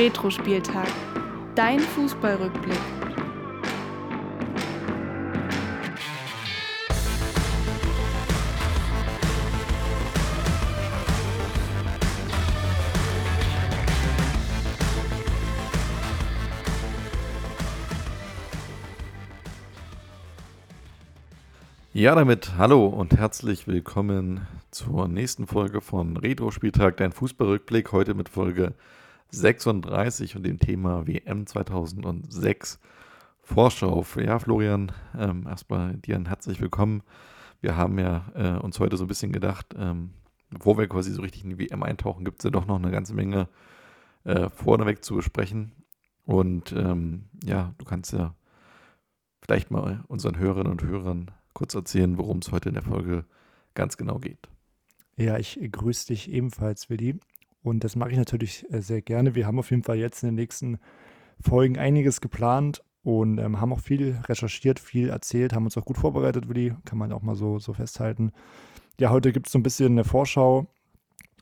Retro-Spieltag. Dein Fußballrückblick. Ja, damit hallo und herzlich willkommen zur nächsten Folge von Retro-Spieltag, dein Fußballrückblick. Heute mit Folge 36 und dem Thema WM 2006 Vorschau. Ja, Florian, ähm, erstmal dir ein herzlich willkommen. Wir haben ja äh, uns heute so ein bisschen gedacht, ähm, bevor wir quasi so richtig in die WM eintauchen, gibt es ja doch noch eine ganze Menge äh, vorneweg zu besprechen. Und ähm, ja, du kannst ja vielleicht mal unseren Hörerinnen und Hörern kurz erzählen, worum es heute in der Folge ganz genau geht. Ja, ich grüße dich ebenfalls, Willi. Und das mache ich natürlich äh, sehr gerne. Wir haben auf jeden Fall jetzt in den nächsten Folgen einiges geplant und ähm, haben auch viel recherchiert, viel erzählt, haben uns auch gut vorbereitet, Willi, kann man auch mal so, so festhalten. Ja, heute gibt es so ein bisschen eine Vorschau.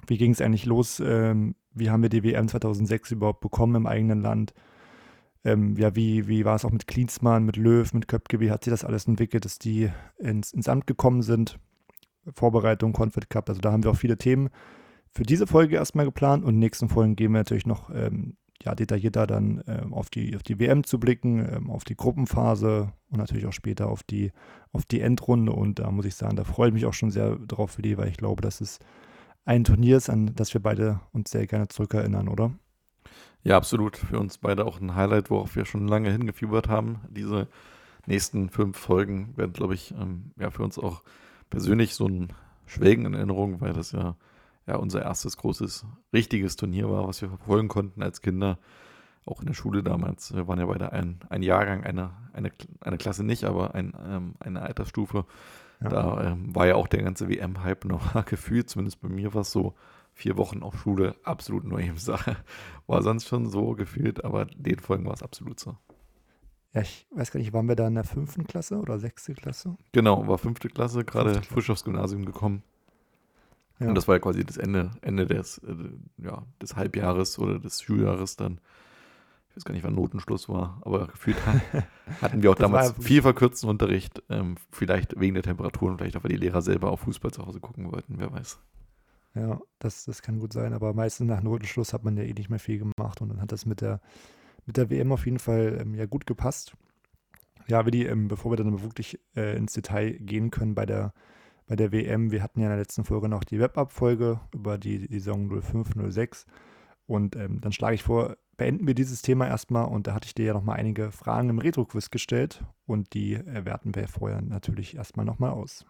Wie ging es eigentlich los? Ähm, wie haben wir die WM 2006 überhaupt bekommen im eigenen Land? Ähm, ja, wie, wie war es auch mit Klinsmann, mit Löw, mit Köpke? Wie hat sich das alles entwickelt, dass die ins, ins Amt gekommen sind? Vorbereitung, Confed Cup, also da haben wir auch viele Themen für diese Folge erstmal geplant und in den nächsten Folgen gehen wir natürlich noch ähm, ja, detaillierter dann ähm, auf, die, auf die WM zu blicken, ähm, auf die Gruppenphase und natürlich auch später auf die, auf die Endrunde. Und da muss ich sagen, da freue ich mich auch schon sehr drauf für die, weil ich glaube, dass es ein Turnier ist, an das wir beide uns sehr gerne zurückerinnern, oder? Ja, absolut. Für uns beide auch ein Highlight, worauf wir schon lange hingefiebert haben. Diese nächsten fünf Folgen werden, glaube ich, ähm, ja, für uns auch persönlich so ein Schwelgen in Erinnerung, weil das ja ja unser erstes großes, richtiges Turnier war, was wir verfolgen konnten als Kinder. Auch in der Schule damals. Wir waren ja beide ein, ein Jahrgang, eine, eine, eine Klasse nicht, aber ein, ähm, eine Altersstufe. Ja. Da ähm, war ja auch der ganze WM-Hype noch gefühlt, zumindest bei mir war es so, vier Wochen auf Schule, absolut nur eben Sache. War sonst schon so gefühlt, aber den Folgen war es absolut so. Ja, ich weiß gar nicht, waren wir da in der fünften Klasse oder sechste Klasse? Genau, war fünfte Klasse, gerade frisch aufs Gymnasium gekommen. Ja. Und das war ja quasi das Ende, Ende des, äh, ja, des Halbjahres oder des Schuljahres dann. Ich weiß gar nicht, wann Notenschluss war, aber gefühlt hatten wir auch damals viel verkürzten Unterricht. Ähm, vielleicht wegen der Temperaturen, vielleicht auch, weil die Lehrer selber auf Fußball zu Hause gucken wollten, wer weiß. Ja, das, das kann gut sein, aber meistens nach Notenschluss hat man ja eh nicht mehr viel gemacht und dann hat das mit der, mit der WM auf jeden Fall ähm, ja gut gepasst. Ja, Willi, ähm, bevor wir dann wirklich äh, ins Detail gehen können bei der bei der WM. Wir hatten ja in der letzten Folge noch die Web-Up-Folge über die, Saison 05-06. Und ähm, dann schlage ich vor, beenden wir dieses Thema erstmal. Und da hatte ich dir ja nochmal einige Fragen im Retro-Quiz gestellt. Und die äh, werten wir vorher natürlich erstmal nochmal aus.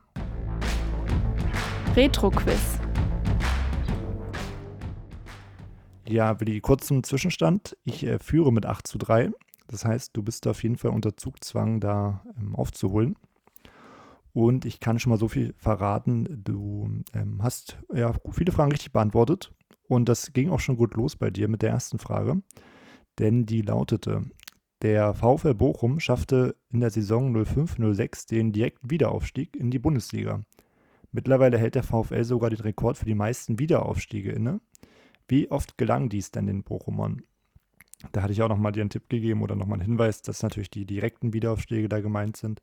Retro-Quiz. Ja, Willi, kurz zum Zwischenstand. Ich äh, führe mit 8 zu 3. Das heißt, du bist auf jeden Fall unter Zugzwang, da ähm, aufzuholen. Und ich kann schon mal so viel verraten, du ähm, hast ja viele Fragen richtig beantwortet. Und das ging auch schon gut los bei dir mit der ersten Frage. Denn die lautete, der VfL Bochum schaffte in der Saison 05-06 den direkten Wiederaufstieg in die Bundesliga. Mittlerweile hält der VfL sogar den Rekord für die meisten Wiederaufstiege inne. Wie oft gelang dies denn den Bochumern? Da hatte ich auch nochmal dir einen Tipp gegeben oder nochmal einen Hinweis, dass natürlich die direkten Wiederaufstiege da gemeint sind.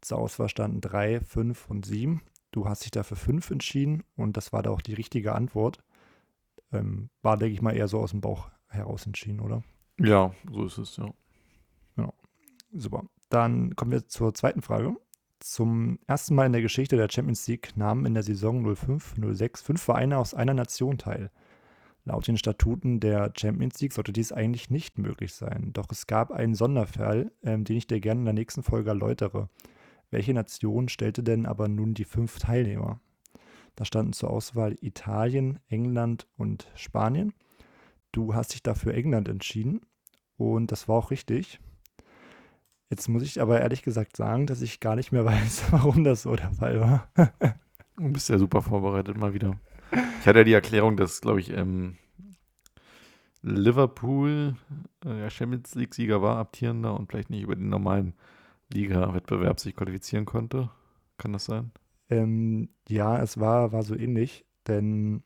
Zur Auswahl standen 3, 5 und 7. Du hast dich dafür 5 entschieden und das war da auch die richtige Antwort. Ähm, war, denke ich mal, eher so aus dem Bauch heraus entschieden, oder? Ja, so ist es, ja. Genau. Super. Dann kommen wir zur zweiten Frage. Zum ersten Mal in der Geschichte der Champions League nahmen in der Saison 05-06 fünf Vereine aus einer Nation teil. Laut den Statuten der Champions League sollte dies eigentlich nicht möglich sein. Doch es gab einen Sonderfall, ähm, den ich dir gerne in der nächsten Folge erläutere. Welche Nation stellte denn aber nun die fünf Teilnehmer? Da standen zur Auswahl Italien, England und Spanien. Du hast dich dafür England entschieden und das war auch richtig. Jetzt muss ich aber ehrlich gesagt sagen, dass ich gar nicht mehr weiß, warum das so der Fall war. du bist ja super vorbereitet mal wieder. Ich hatte ja die Erklärung, dass, glaube ich, ähm, Liverpool äh, der Champions League-Sieger war, abtierender und vielleicht nicht über den normalen Liga-Wettbewerb sich qualifizieren konnte. Kann das sein? Ähm, ja, es war, war so ähnlich, denn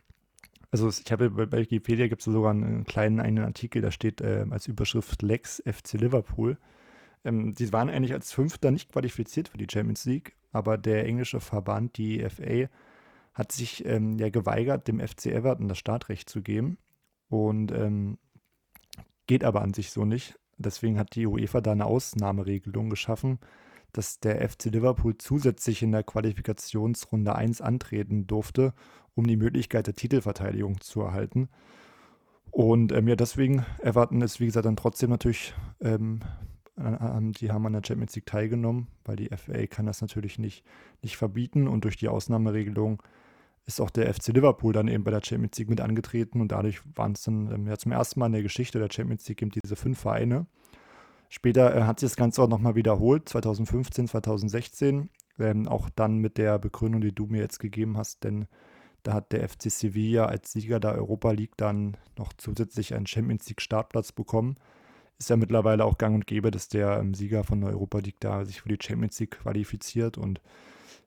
Also ich habe bei Wikipedia gibt es sogar einen kleinen einen Artikel, da steht äh, als Überschrift Lex FC Liverpool. Ähm, die waren eigentlich als Fünfter nicht qualifiziert für die Champions League, aber der englische Verband, die FA, hat sich ähm, ja geweigert, dem FC Everton das Startrecht zu geben. Und ähm, geht aber an sich so nicht. Deswegen hat die UEFA da eine Ausnahmeregelung geschaffen, dass der FC Liverpool zusätzlich in der Qualifikationsrunde 1 antreten durfte, um die Möglichkeit der Titelverteidigung zu erhalten. Und ähm, ja, deswegen erwarten es, wie gesagt, dann trotzdem natürlich, ähm, die haben an der Champions League teilgenommen, weil die FA kann das natürlich nicht, nicht verbieten und durch die Ausnahmeregelung ist auch der FC Liverpool dann eben bei der Champions League mit angetreten und dadurch waren es dann ähm, ja, zum ersten Mal in der Geschichte der Champions League eben diese fünf Vereine. Später äh, hat sich das Ganze auch nochmal wiederholt, 2015, 2016, ähm, auch dann mit der Begründung, die du mir jetzt gegeben hast, denn da hat der FC Sevilla als Sieger der Europa League dann noch zusätzlich einen Champions League Startplatz bekommen. Ist ja mittlerweile auch gang und gäbe, dass der ähm, Sieger von der Europa League da sich für die Champions League qualifiziert und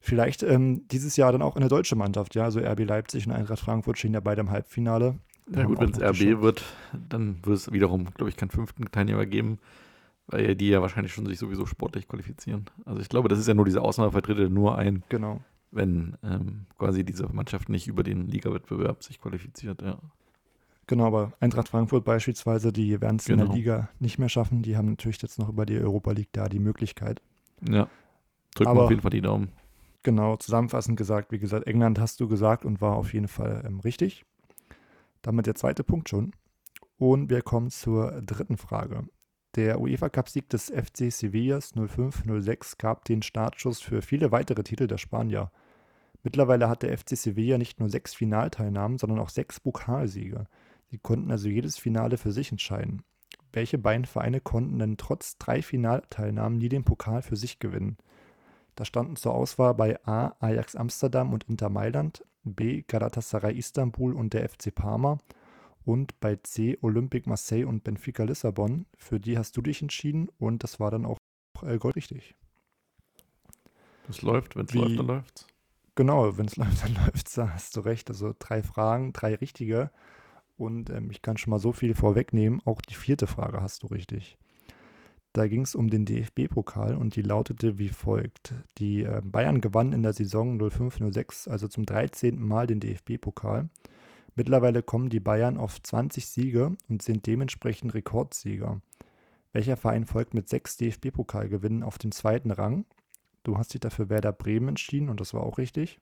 Vielleicht ähm, dieses Jahr dann auch in der deutschen Mannschaft, ja. Also RB Leipzig und Eintracht Frankfurt stehen ja beide im Halbfinale. Ja gut, wenn es RB wird, dann wird es wiederum, glaube ich, keinen fünften Teilnehmer geben, weil die ja wahrscheinlich schon sich sowieso sportlich qualifizieren. Also ich glaube, das ist ja nur diese Ausnahmevertreter nur ein, genau. wenn ähm, quasi diese Mannschaft nicht über den Ligawettbewerb sich qualifiziert, ja. Genau, aber Eintracht Frankfurt beispielsweise, die werden es genau. in der genau. Liga nicht mehr schaffen. Die haben natürlich jetzt noch über die Europa League da die Möglichkeit. Ja, drücken wir auf jeden Fall die Daumen. Genau, zusammenfassend gesagt, wie gesagt, England hast du gesagt und war auf jeden Fall ähm, richtig. Damit der zweite Punkt schon. Und wir kommen zur dritten Frage. Der UEFA Cup-Sieg des FC Sevillas 05-06 gab den Startschuss für viele weitere Titel der Spanier. Mittlerweile hat der FC Sevilla nicht nur sechs Finalteilnahmen, sondern auch sechs Pokalsiege. Sie konnten also jedes Finale für sich entscheiden. Welche beiden Vereine konnten denn trotz drei Finalteilnahmen nie den Pokal für sich gewinnen? Da standen zur Auswahl bei A. Ajax Amsterdam und Inter Mailand, B. Galatasaray Istanbul und der FC Parma und bei C. Olympique Marseille und Benfica Lissabon. Für die hast du dich entschieden und das war dann auch äh, goldrichtig. Das läuft, wenn es läuft, dann läuft's. Genau, wenn es läuft, dann läuft's, da hast du recht. Also drei Fragen, drei richtige. Und ähm, ich kann schon mal so viel vorwegnehmen. Auch die vierte Frage hast du richtig. Da ging es um den DFB-Pokal und die lautete wie folgt. Die äh, Bayern gewannen in der Saison 05-06, also zum 13. Mal den DFB-Pokal. Mittlerweile kommen die Bayern auf 20 Siege und sind dementsprechend Rekordsieger. Welcher Verein folgt mit sechs DFB-Pokalgewinnen auf dem zweiten Rang? Du hast dich dafür Werder Bremen entschieden und das war auch richtig.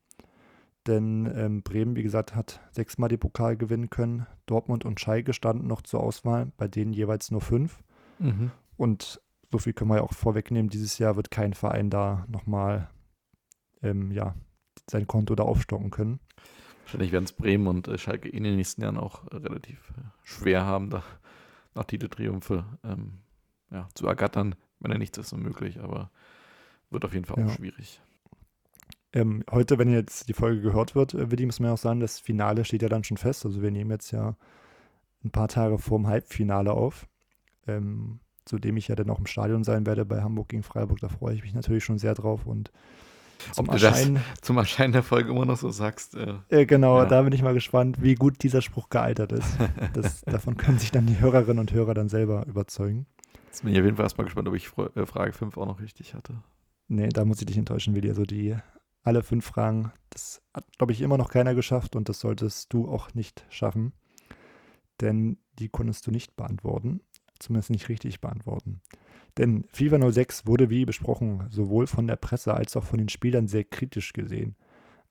Denn ähm, Bremen, wie gesagt, hat sechsmal die Pokal gewinnen können. Dortmund und Schalke standen noch zur Auswahl, bei denen jeweils nur fünf. Mhm. Und so viel können wir ja auch vorwegnehmen, dieses Jahr wird kein Verein da nochmal ähm, ja, sein Konto da aufstocken können. Wahrscheinlich werden es Bremen und äh, Schalke in den nächsten Jahren auch äh, relativ äh, schwer haben, da nach Titeltriumphe ähm, ja, zu ergattern. Wenn ja nichts ist so möglich, aber wird auf jeden Fall auch ja. schwierig. Ähm, heute, wenn jetzt die Folge gehört wird, äh, Willi, muss man ja auch sagen, das Finale steht ja dann schon fest. Also wir nehmen jetzt ja ein paar Tage vorm Halbfinale auf. Ähm, zu dem ich ja dann auch im Stadion sein werde bei Hamburg gegen Freiburg. Da freue ich mich natürlich schon sehr drauf und zum Ob Erscheinen, das zum Erscheinen der Folge immer noch so sagst. Äh, äh, genau, ja. da bin ich mal gespannt, wie gut dieser Spruch gealtert ist. Das, davon können sich dann die Hörerinnen und Hörer dann selber überzeugen. Jetzt bin ich auf jeden Fall erstmal gespannt, ob ich äh, Frage 5 auch noch richtig hatte. Nee, da muss ich dich enttäuschen, Willi. Also die alle fünf Fragen, das hat, glaube ich, immer noch keiner geschafft und das solltest du auch nicht schaffen. Denn die konntest du nicht beantworten zumindest nicht richtig beantworten. Denn FIFA 06 wurde, wie besprochen, sowohl von der Presse als auch von den Spielern sehr kritisch gesehen.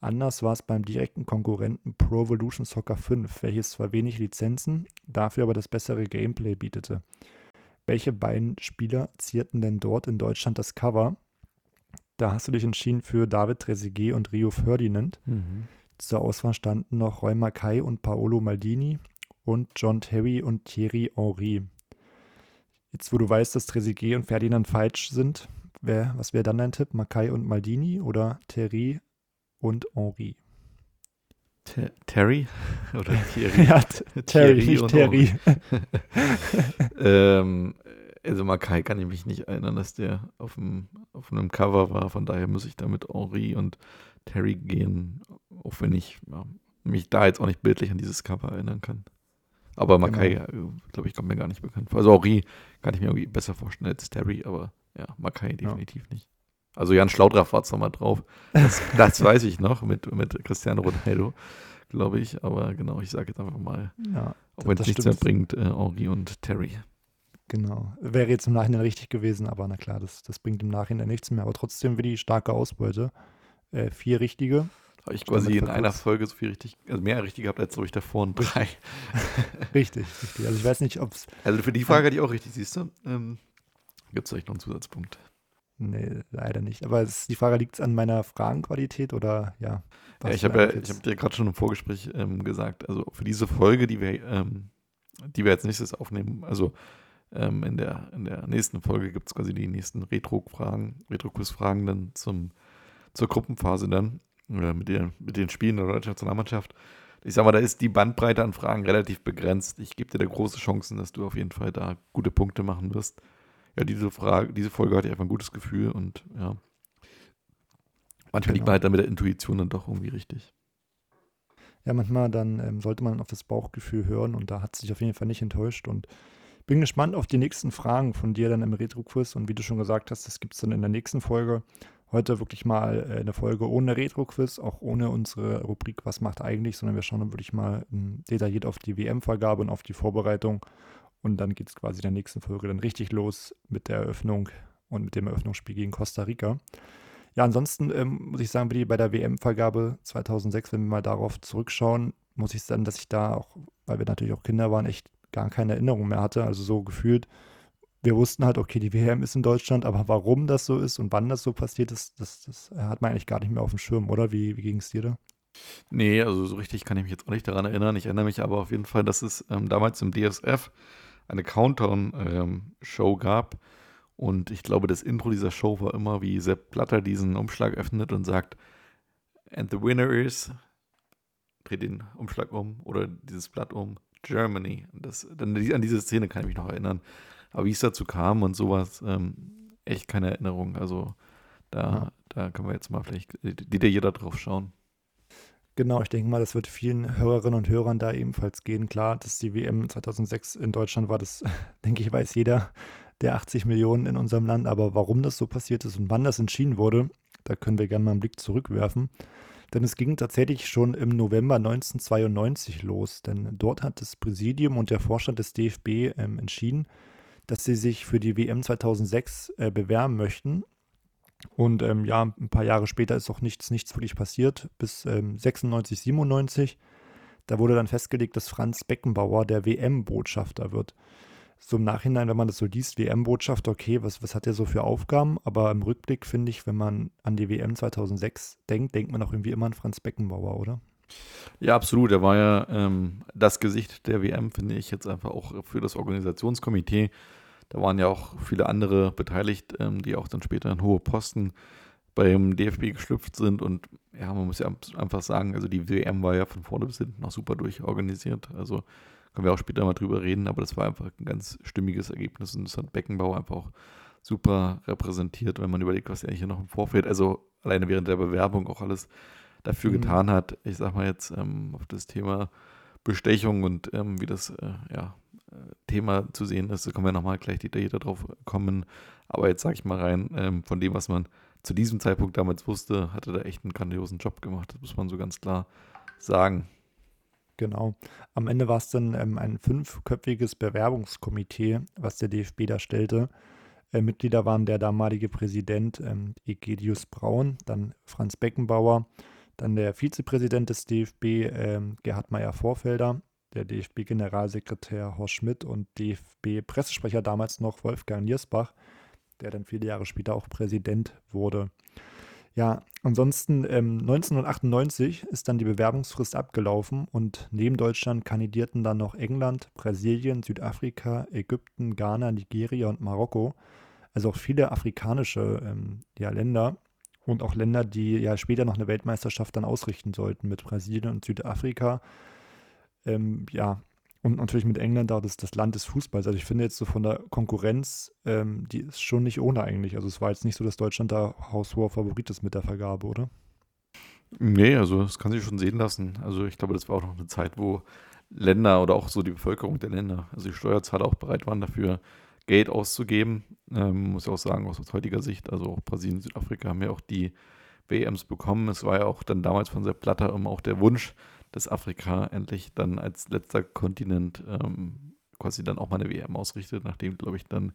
Anders war es beim direkten Konkurrenten Pro Evolution Soccer 5, welches zwar wenig Lizenzen, dafür aber das bessere Gameplay bietete. Welche beiden Spieler zierten denn dort in Deutschland das Cover? Da hast du dich entschieden für David Trezeguet und Rio Ferdinand. Mhm. Zur Auswahl standen noch Roy Mackay und Paolo Maldini und John Terry und Thierry Henry. Jetzt, wo du weißt, dass Trezeguet und Ferdinand falsch sind, wer, was wäre dann dein Tipp? Makai und Maldini oder Terry und Henri? Terry oder Thierry? ja, Terry, nicht Terry. ähm, also Makai kann ich mich nicht erinnern, dass der auf, dem, auf einem Cover war. Von daher muss ich da mit Henri und Terry gehen, auch wenn ich ja, mich da jetzt auch nicht bildlich an dieses Cover erinnern kann. Aber Makai, genau. Äh, glaube ich, kommt mir gar nicht bekannt vor. Also Henri kann ich mir irgendwie besser vorstellen als Terry, aber ja, Makai definitiv ja. nicht. Also Jan Schlaudraff war zwar mal drauf. Das, das weiß ich noch mit, mit Cristiano Ronaldo, glaube ich. Aber genau, ich sage jetzt einfach mal, ja, auch wenn es nichts mehr bringt, äh, Henri und Terry. Genau. Wäre jetzt im Nachhinein richtig gewesen, aber na klar, das, das bringt im Nachhinein nichts mehr. Aber trotzdem wie die starke Ausbeute. Äh, vier richtige. Habe ich quasi in einer Folge so viel richtig, also mehr richtig gehabt als so ich davor und drei. richtig, richtig. Also ich weiß nicht, ob es. Also für die Frage hatte ich auch richtig, siehst du? Ähm, Gibt es euch noch einen Zusatzpunkt? Nee, leider nicht. Aber ist die Frage, liegt es an meiner Fragenqualität oder ja? ja ich habe ja, ich hab dir gerade schon im Vorgespräch ähm, gesagt, also für diese Folge, die wir, ähm, die wir als nächstes aufnehmen, also ähm, in, der, in der nächsten Folge gibt es quasi die nächsten Retro-Fragen, Retro-Quiz-Fragen dann zum, zur Gruppenphase dann, mit, den, mit den Spielen der deutschen Nationalmannschaft. Ich sag mal, da ist die Bandbreite an Fragen relativ begrenzt. Ich gebe dir da große Chancen, dass du auf jeden Fall da gute Punkte machen wirst ja, diese Frage, diese Folge hatte ich einfach ein gutes Gefühl und ja. Manchmal genau. liegt man halt dann mit der Intuition dann doch irgendwie richtig. Ja, manchmal dann ähm, sollte man auf das Bauchgefühl hören und da hat sich auf jeden Fall nicht enttäuscht und bin gespannt auf die nächsten Fragen von dir dann im Retro-Quiz und wie du schon gesagt hast, das gibt es dann in der nächsten Folge. Heute wirklich mal äh, eine Folge ohne Retro-Quiz, auch ohne unsere Rubrik Was macht eigentlich, sondern wir schauen dann wirklich mal ähm, detailliert auf die WM-Vergabe und auf die Vorbereitung und dann geht es quasi in der nächsten Folge dann richtig los mit der Eröffnung und mit dem Eröffnungsspiel gegen Costa Rica. Ja, ansonsten ähm, muss ich sagen, bei der WM-Vergabe 2006, wenn wir mal darauf zurückschauen, muss ich sagen, dass ich da auch, weil wir natürlich auch Kinder waren, echt gar keine Erinnerung mehr hatte. Also so gefühlt, wir wussten halt, okay, die WM ist in Deutschland, aber warum das so ist und wann das so passiert ist, das, das hat man eigentlich gar nicht mehr auf dem Schirm, oder? Wie, wie ging es dir da? Nee, also so richtig kann ich mich jetzt auch nicht daran erinnern. Ich erinnere mich aber auf jeden Fall, dass es ähm, damals im DSF eine Countdown-Show ähm, gab. Und ich glaube, das Intro dieser Show war immer, wie Sepp Blatter diesen Umschlag öffnet und sagt, and the winner is, dreht den Umschlag um oder dieses Blatt um, Germany. Das, dann, an diese Szene kann ich mich noch erinnern. Aber wie es dazu kam und sowas, ähm, echt keine Erinnerung. Also da, ja. da können wir jetzt mal vielleicht detaillierter drauf schauen. Genau, ich denke mal, das wird vielen Hörerinnen und Hörern da ebenfalls gehen. Klar, dass die WM 2006 in Deutschland war, das denke ich, weiß jeder der 80 Millionen in unserem Land. Aber warum das so passiert ist und wann das entschieden wurde, da können wir gerne mal einen Blick zurückwerfen. Denn es ging tatsächlich schon im November 1992 los. Denn dort hat das Präsidium und der Vorstand des DFB ähm, entschieden, dass sie sich für die WM 2006 äh, bewerben möchten. Und ähm, ja, ein paar Jahre später ist auch nichts, nichts wirklich passiert, bis ähm, 96, 97. Da wurde dann festgelegt, dass Franz Beckenbauer der WM-Botschafter wird. So im Nachhinein, wenn man das so liest, WM-Botschafter, okay, was, was hat er so für Aufgaben? Aber im Rückblick finde ich, wenn man an die WM 2006 denkt, denkt man auch irgendwie immer an Franz Beckenbauer, oder? Ja, absolut. Er war ja ähm, das Gesicht der WM, finde ich, jetzt einfach auch für das Organisationskomitee. Da waren ja auch viele andere beteiligt, ähm, die auch dann später in hohe Posten beim DFB geschlüpft sind. Und ja, man muss ja einfach sagen, also die WM war ja von vorne bis hinten noch super durchorganisiert. Also können wir auch später mal drüber reden, aber das war einfach ein ganz stimmiges Ergebnis und das hat Beckenbauer einfach auch super repräsentiert, wenn man überlegt, was er hier noch im Vorfeld, also alleine während der Bewerbung auch alles dafür mhm. getan hat. Ich sag mal jetzt ähm, auf das Thema Bestechung und ähm, wie das äh, ja, Thema zu sehen ist. Da können wir nochmal gleich detaillierter drauf kommen. Aber jetzt sage ich mal rein, ähm, von dem, was man zu diesem Zeitpunkt damals wusste, hatte er echt einen grandiosen Job gemacht. Das muss man so ganz klar sagen. Genau. Am Ende war es dann ähm, ein fünfköpfiges Bewerbungskomitee, was der DFB da stellte. Äh, Mitglieder waren der damalige Präsident ähm, Egidius Braun, dann Franz Beckenbauer, dann der Vizepräsident des DFB ähm, Gerhard Meyer-Vorfelder, der DFB-Generalsekretär Horst Schmidt und DFB-Pressesprecher damals noch Wolfgang Niersbach, der dann viele Jahre später auch Präsident wurde. Ja, ansonsten ähm, 1998 ist dann die Bewerbungsfrist abgelaufen und neben Deutschland kandidierten dann noch England, Brasilien, Südafrika, Ägypten, Ghana, Nigeria und Marokko. Also auch viele afrikanische ähm, ja, Länder und auch Länder, die ja später noch eine Weltmeisterschaft dann ausrichten sollten mit Brasilien und Südafrika ähm, ja, und natürlich mit England da das, das Land des Fußballs. Also ich finde jetzt so von der Konkurrenz, ähm, die ist schon nicht ohne eigentlich. Also es war jetzt nicht so, dass Deutschland da haushoher Favorit ist mit der Vergabe, oder? Nee, also das kann sich schon sehen lassen. Also ich glaube, das war auch noch eine Zeit, wo Länder oder auch so die Bevölkerung der Länder, also die Steuerzahler auch bereit waren, dafür Geld auszugeben. Ähm, muss ich auch sagen, aus heutiger Sicht, also auch Brasilien und Südafrika haben ja auch die WMs bekommen. Es war ja auch dann damals von Sepp Blatter immer auch der Wunsch, dass Afrika endlich dann als letzter Kontinent ähm, quasi dann auch mal eine WM ausrichtet, nachdem, glaube ich, dann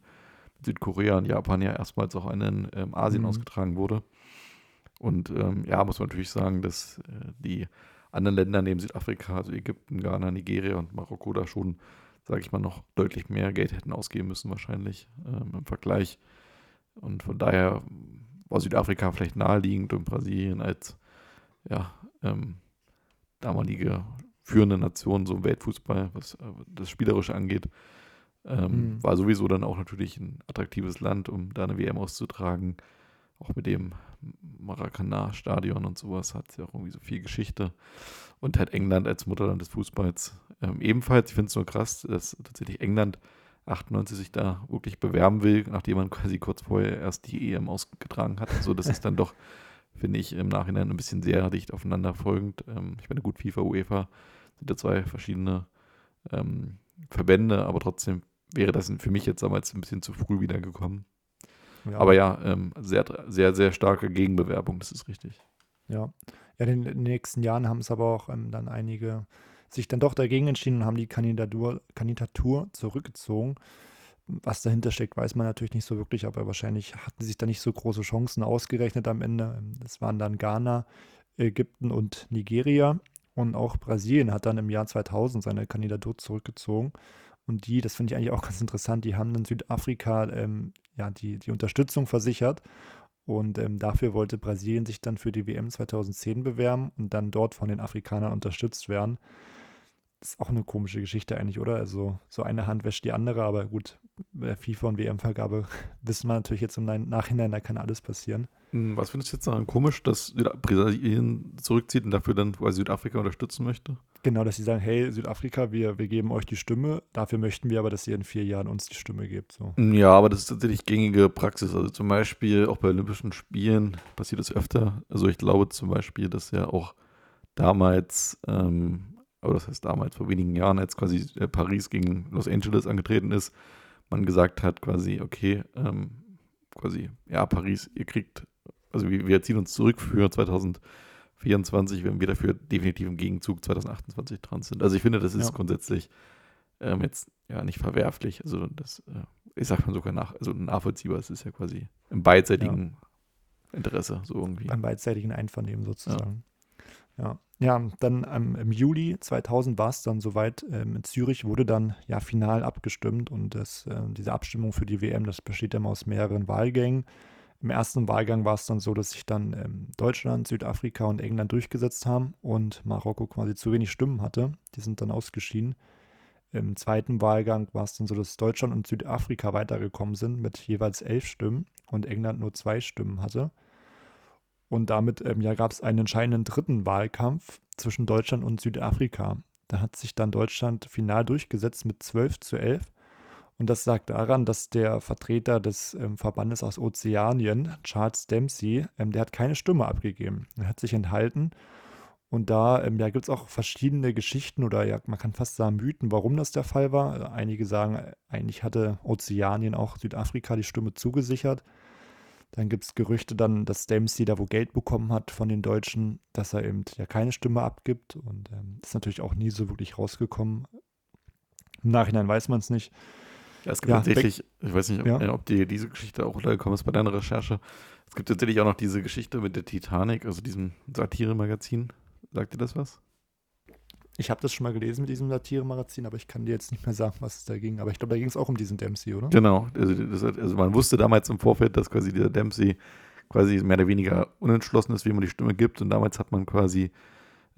Südkorea und Japan ja erstmals auch in ähm, Asien mhm. ausgetragen wurde. Und ähm, ja, muss man natürlich sagen, dass äh, die anderen Länder neben Südafrika, also Ägypten, Ghana, Nigeria und Marokko, da schon, sage ich mal, noch deutlich mehr Geld hätten ausgeben müssen, wahrscheinlich ähm, im Vergleich. Und von daher war Südafrika vielleicht naheliegend und Brasilien als ja, ähm, damalige führende Nation so im Weltfußball, was äh, das Spielerische angeht, ähm, mhm. war sowieso dann auch natürlich ein attraktives Land, um da eine WM auszutragen. Auch mit dem Maracanã-Stadion und sowas hat es ja auch irgendwie so viel Geschichte. Und halt England als Mutterland des Fußballs ähm, ebenfalls. Ich finde es nur krass, dass tatsächlich England 98 sich da wirklich bewerben will, nachdem man quasi kurz vorher erst die EM ausgetragen hat. Also das ist dann doch, finde ich, im Nachhinein ein bisschen sehr dicht aufeinander folgend. Ähm, ich meine, gut, FIFA, UEFA sind ja zwei verschiedene ähm, Verbände, aber trotzdem wäre das für mich jetzt damals ein bisschen zu früh wiedergekommen. Ja. Aber ja, ähm, sehr, sehr, sehr starke Gegenbewerbung, das ist richtig. Ja, ja in den nächsten Jahren haben es aber auch ähm, dann einige sich dann doch dagegen entschieden und haben die Kandidatur, Kandidatur zurückgezogen. Was dahinter steckt, weiß man natürlich nicht so wirklich, aber wahrscheinlich hatten sich da nicht so große Chancen ausgerechnet am Ende. Es waren dann Ghana, Ägypten und Nigeria. Und auch Brasilien hat dann im Jahr 2000 seine Kandidatur zurückgezogen. Und die, das finde ich eigentlich auch ganz interessant, die haben dann Südafrika ähm, ja, die, die Unterstützung versichert. Und ähm, dafür wollte Brasilien sich dann für die WM 2010 bewerben und dann dort von den Afrikanern unterstützt werden. Das ist auch eine komische Geschichte eigentlich, oder? Also so eine Hand wäscht die andere, aber gut, bei der FIFA- und WM-Vergabe wissen wir natürlich jetzt im Nachhinein, da kann alles passieren. Hm, was findest du jetzt daran komisch, dass Brasilien zurückzieht und dafür dann Südafrika unterstützen möchte? Genau, dass sie sagen, hey Südafrika, wir, wir geben euch die Stimme, dafür möchten wir aber, dass ihr in vier Jahren uns die Stimme gebt. So. Hm, ja, aber das ist tatsächlich gängige Praxis. Also zum Beispiel auch bei Olympischen Spielen passiert das öfter. Also ich glaube zum Beispiel, dass ja auch damals ähm, aber das heißt damals vor wenigen Jahren, als quasi äh, Paris gegen Los Angeles angetreten ist, man gesagt hat quasi, okay, ähm, quasi, ja, Paris, ihr kriegt, also wir, wir ziehen uns zurück für 2024, wenn wir dafür definitiv im Gegenzug 2028 dran sind. Also ich finde, das ist ja. grundsätzlich ähm, jetzt ja nicht verwerflich. Also das, äh, ich sag mal sogar nach, also nachvollziehbar, es ist ja quasi im beidseitigen ja. Interesse, so irgendwie. Beim beidseitigen Einvernehmen sozusagen. Ja. Ja, dann ähm, im Juli 2000 war es dann soweit. Ähm, in Zürich wurde dann ja final abgestimmt und das, äh, diese Abstimmung für die WM, das besteht immer aus mehreren Wahlgängen. Im ersten Wahlgang war es dann so, dass sich dann ähm, Deutschland, Südafrika und England durchgesetzt haben und Marokko quasi zu wenig Stimmen hatte. Die sind dann ausgeschieden. Im zweiten Wahlgang war es dann so, dass Deutschland und Südafrika weitergekommen sind mit jeweils elf Stimmen und England nur zwei Stimmen hatte. Und damit ähm, ja, gab es einen entscheidenden dritten Wahlkampf zwischen Deutschland und Südafrika. Da hat sich dann Deutschland final durchgesetzt mit 12 zu 11. Und das sagt daran, dass der Vertreter des ähm, Verbandes aus Ozeanien, Charles Dempsey, ähm, der hat keine Stimme abgegeben. Er hat sich enthalten. Und da ähm, ja, gibt es auch verschiedene Geschichten oder ja, man kann fast sagen Mythen, warum das der Fall war. Einige sagen, eigentlich hatte Ozeanien auch Südafrika die Stimme zugesichert. Dann gibt es Gerüchte dann, dass Dempsey da wo Geld bekommen hat von den Deutschen, dass er eben ja keine Stimme abgibt. Und ähm, ist natürlich auch nie so wirklich rausgekommen. Im Nachhinein weiß man es nicht. Ja, es gibt ja, tatsächlich, ich weiß nicht, ob, ja. ob dir diese Geschichte auch untergekommen ist bei deiner Recherche. Es gibt tatsächlich auch noch diese Geschichte mit der Titanic, also diesem Satire-Magazin. Sagt dir das was? Ich habe das schon mal gelesen mit diesem Satire-Magazin, aber ich kann dir jetzt nicht mehr sagen, was es da ging. Aber ich glaube, da ging es auch um diesen Dempsey, oder? Genau. Also, das, also, man wusste damals im Vorfeld, dass quasi dieser Dempsey quasi mehr oder weniger unentschlossen ist, wie man die Stimme gibt. Und damals hat man quasi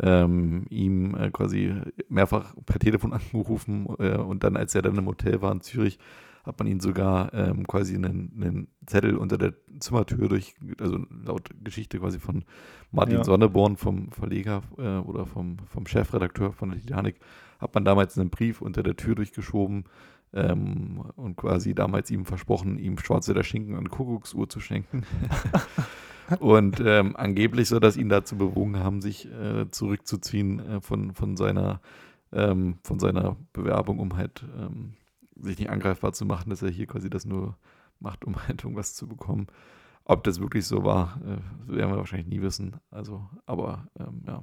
ähm, ihm äh, quasi mehrfach per Telefon angerufen äh, und dann, als er dann im Hotel war in Zürich, hat man ihn sogar ähm, quasi einen, einen, Zettel unter der Zimmertür durch, also laut Geschichte quasi von Martin ja. Sonneborn, vom Verleger äh, oder vom, vom Chefredakteur von der Titanic, hat man damals einen Brief unter der Tür durchgeschoben ähm, und quasi damals ihm versprochen, ihm Schwarze der Schinken und Kuckucksuhr zu schenken. Und ähm, angeblich soll das ihn dazu bewogen haben, sich äh, zurückzuziehen äh, von, von, seiner, ähm, von seiner Bewerbung, um halt ähm, sich nicht angreifbar zu machen, dass er hier quasi das nur macht, um halt irgendwas zu bekommen. Ob das wirklich so war, äh, werden wir wahrscheinlich nie wissen. Also, aber ähm, ja.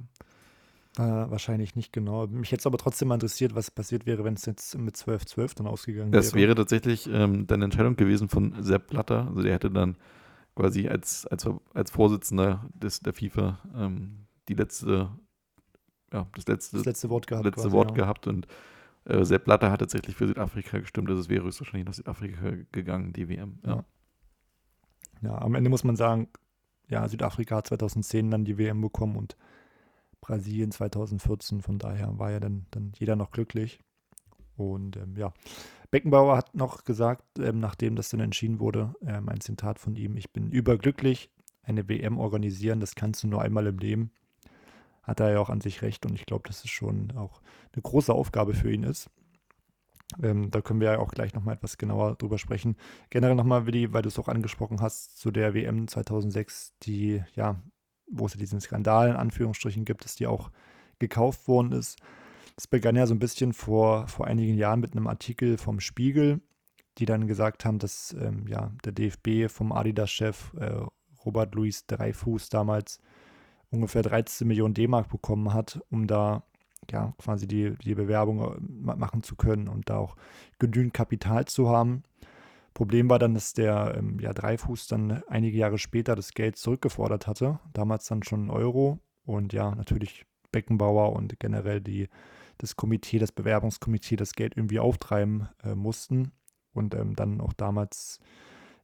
Äh, wahrscheinlich nicht genau. Mich hätte es aber trotzdem mal interessiert, was passiert wäre, wenn es jetzt mit 12-12 dann ausgegangen wäre. Das wäre tatsächlich ähm, dann Entscheidung gewesen von Sepp Blatter. Also der hätte dann quasi als, als, als Vorsitzender des, der FIFA ähm, die letzte, ja, das letzte, das letzte Wort gehabt. Letzte quasi, Wort ja. gehabt und äh, Sepp Blatter hat tatsächlich für Südafrika gestimmt. Also es wäre höchstwahrscheinlich nach Südafrika gegangen, die WM. Ja. Ja. am Ende muss man sagen, ja, Südafrika hat 2010 dann die WM bekommen und Brasilien 2014. Von daher war ja dann, dann jeder noch glücklich. Und ähm, ja, Beckenbauer hat noch gesagt, ähm, nachdem das dann entschieden wurde, ähm, ein Zitat von ihm, ich bin überglücklich, eine WM organisieren, das kannst du nur einmal im Leben. Hat er ja auch an sich recht und ich glaube, dass es schon auch eine große Aufgabe für ihn ist. Ähm, da können wir ja auch gleich nochmal etwas genauer drüber sprechen. Generell nochmal, Willi, weil du es auch angesprochen hast, zu der WM 2006, die, ja, wo es ja diesen Skandal in Anführungsstrichen gibt, dass die auch gekauft worden ist. Es begann ja so ein bisschen vor, vor einigen Jahren mit einem Artikel vom Spiegel, die dann gesagt haben, dass ähm, ja, der DFB vom Adidas-Chef äh, Robert Louis Dreifuß damals ungefähr 13 Millionen D-Mark bekommen hat, um da ja quasi die, die Bewerbung äh, machen zu können und da auch genügend Kapital zu haben. Problem war dann, dass der ähm, ja, Dreifuß dann einige Jahre später das Geld zurückgefordert hatte, damals dann schon Euro und ja, natürlich Beckenbauer und generell die, das Komitee, das Bewerbungskomitee das Geld irgendwie auftreiben äh, mussten und ähm, dann auch damals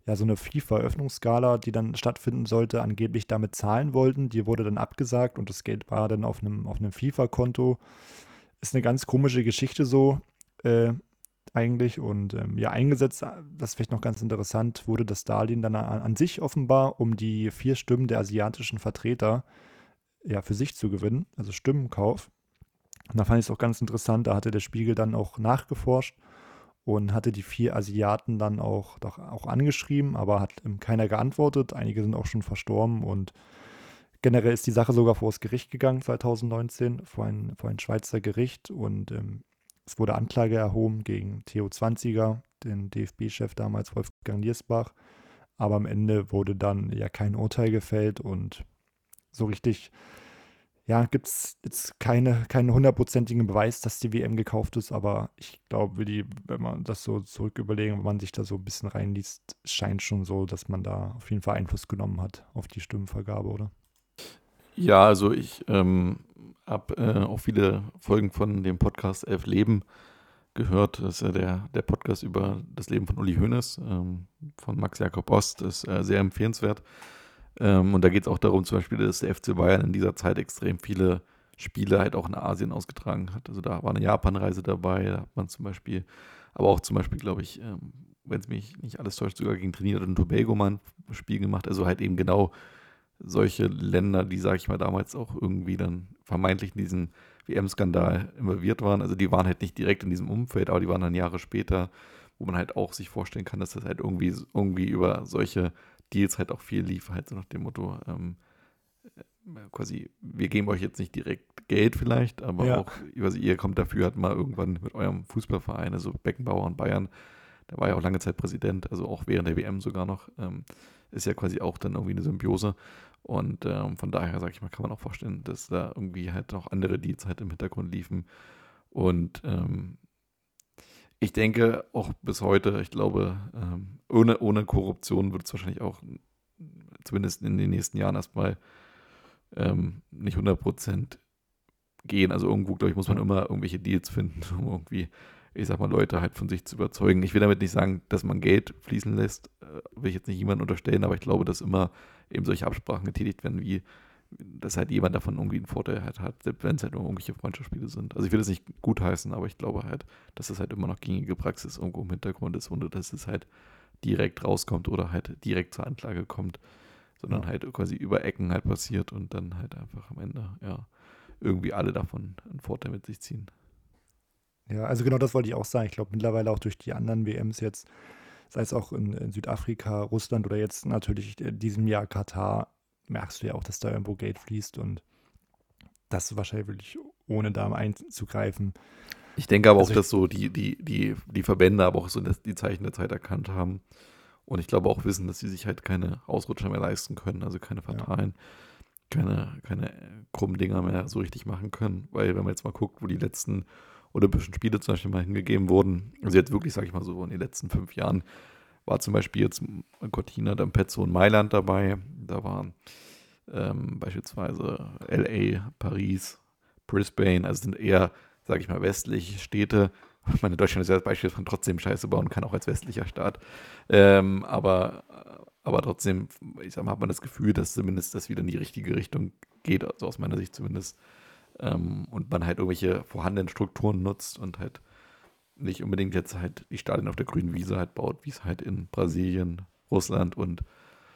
ja so eine FIFA-Öffnungsskala, die dann stattfinden sollte, angeblich damit zahlen wollten. Die wurde dann abgesagt und das Geld war dann auf einem, auf einem FIFA-Konto. Ist eine ganz komische Geschichte so äh, eigentlich und ähm, ja eingesetzt, das ist vielleicht noch ganz interessant, wurde das Darlehen dann an, an sich offenbar, um die vier Stimmen der asiatischen Vertreter ja für sich zu gewinnen, also Stimmenkauf. Und da fand ich es auch ganz interessant, da hatte der Spiegel dann auch nachgeforscht und hatte die vier Asiaten dann auch, doch auch angeschrieben, aber hat ähm, keiner geantwortet. Einige sind auch schon verstorben und generell ist die Sache sogar vor das Gericht gegangen 2019, vor ein, vor ein Schweizer Gericht und ähm, es wurde Anklage erhoben gegen Theo Zwanziger, den DFB-Chef damals Wolfgang Niersbach, aber am Ende wurde dann ja kein Urteil gefällt und so richtig ja, gibt es jetzt keine, keinen hundertprozentigen Beweis, dass die WM gekauft ist, aber ich glaube, wenn man das so zurück überlegen, wenn man sich da so ein bisschen reinliest, scheint schon so, dass man da auf jeden Fall Einfluss genommen hat auf die Stimmenvergabe, oder? Ja, also ich ähm, habe äh, auch viele Folgen von dem Podcast Elf Leben gehört. Das ist ja der, der Podcast über das Leben von Uli Hoeneß, ähm, von Max Jakob Ost, das ist äh, sehr empfehlenswert. Ähm, und da geht es auch darum, zum Beispiel, dass der FC Bayern in dieser Zeit extrem viele Spiele halt auch in Asien ausgetragen hat. Also da war eine Japan-Reise dabei, da hat man zum Beispiel, aber auch zum Beispiel, glaube ich, ähm, wenn es mich nicht alles täuscht, sogar gegen Trinidad und Tobago mal ein Spiel gemacht. Also halt eben genau solche Länder, die, sage ich mal, damals auch irgendwie dann vermeintlich in diesen WM-Skandal involviert waren. Also die waren halt nicht direkt in diesem Umfeld, aber die waren dann Jahre später, wo man halt auch sich vorstellen kann, dass das halt irgendwie, irgendwie über solche Deals halt auch viel lief, halt so nach dem Motto, ähm, äh, quasi, wir geben euch jetzt nicht direkt Geld vielleicht, aber ja. auch, quasi, ihr kommt dafür halt mal irgendwann mit eurem Fußballverein, also Beckenbauer und Bayern, der war ja auch lange Zeit Präsident, also auch während der WM sogar noch, ähm, ist ja quasi auch dann irgendwie eine Symbiose. Und ähm, von daher, sage ich mal, kann man auch vorstellen, dass da irgendwie halt noch andere Deals halt im Hintergrund liefen. Und ähm, ich denke auch bis heute, ich glaube, ähm, ohne, ohne Korruption wird es wahrscheinlich auch zumindest in den nächsten Jahren erstmal ähm, nicht 100% gehen. Also irgendwo, glaube ich, muss man immer irgendwelche Deals finden, um irgendwie, ich sag mal, Leute halt von sich zu überzeugen. Ich will damit nicht sagen, dass man Geld fließen lässt, äh, will ich jetzt nicht jemandem unterstellen, aber ich glaube, dass immer eben solche Absprachen getätigt werden, wie dass halt jemand davon irgendwie einen Vorteil halt hat, wenn es halt nur irgendwelche Freundschaftsspiele sind. Also ich will das nicht gutheißen, aber ich glaube halt, dass es halt immer noch gängige Praxis irgendwo im Hintergrund ist, ohne dass es halt direkt rauskommt oder halt direkt zur Anklage kommt, sondern ja. halt quasi über Ecken halt passiert und dann halt einfach am Ende, ja, irgendwie alle davon einen Vorteil mit sich ziehen. Ja, also genau das wollte ich auch sagen. Ich glaube mittlerweile auch durch die anderen WMs jetzt, sei es auch in, in Südafrika, Russland oder jetzt natürlich in diesem Jahr Katar, merkst du ja auch, dass da irgendwo Geld fließt und das wahrscheinlich wirklich ohne da einzugreifen. Ich denke aber Also auch, dass so die, die, die, die Verbände aber auch so die Zeichen der Zeit erkannt haben. Und ich glaube auch wissen, dass sie sich halt keine Ausrutscher mehr leisten können, also keine fatalen, keine, keine äh, krummen Dinger mehr so richtig machen können. Weil wenn man jetzt mal guckt, wo die letzten Olympischen Spiele zum Beispiel mal hingegeben wurden, also jetzt wirklich, sage ich mal so, in den letzten fünf Jahren war zum Beispiel jetzt Cortina d'Ampezzo und Mailand dabei. Da waren ähm, beispielsweise LA, Paris, Brisbane, also sind eher, sage ich mal, westliche Städte. Ich meine, Deutschland ist ja das Beispiel, dass man trotzdem Scheiße bauen kann, auch als westlicher Staat. Ähm, aber, aber trotzdem, ich sag mal, hat man das Gefühl, dass zumindest das wieder in die richtige Richtung geht, also aus meiner Sicht zumindest. Ähm, und man halt irgendwelche vorhandenen Strukturen nutzt und halt nicht unbedingt jetzt halt die Stadien auf der grünen Wiese halt baut, wie es halt in Brasilien, Russland und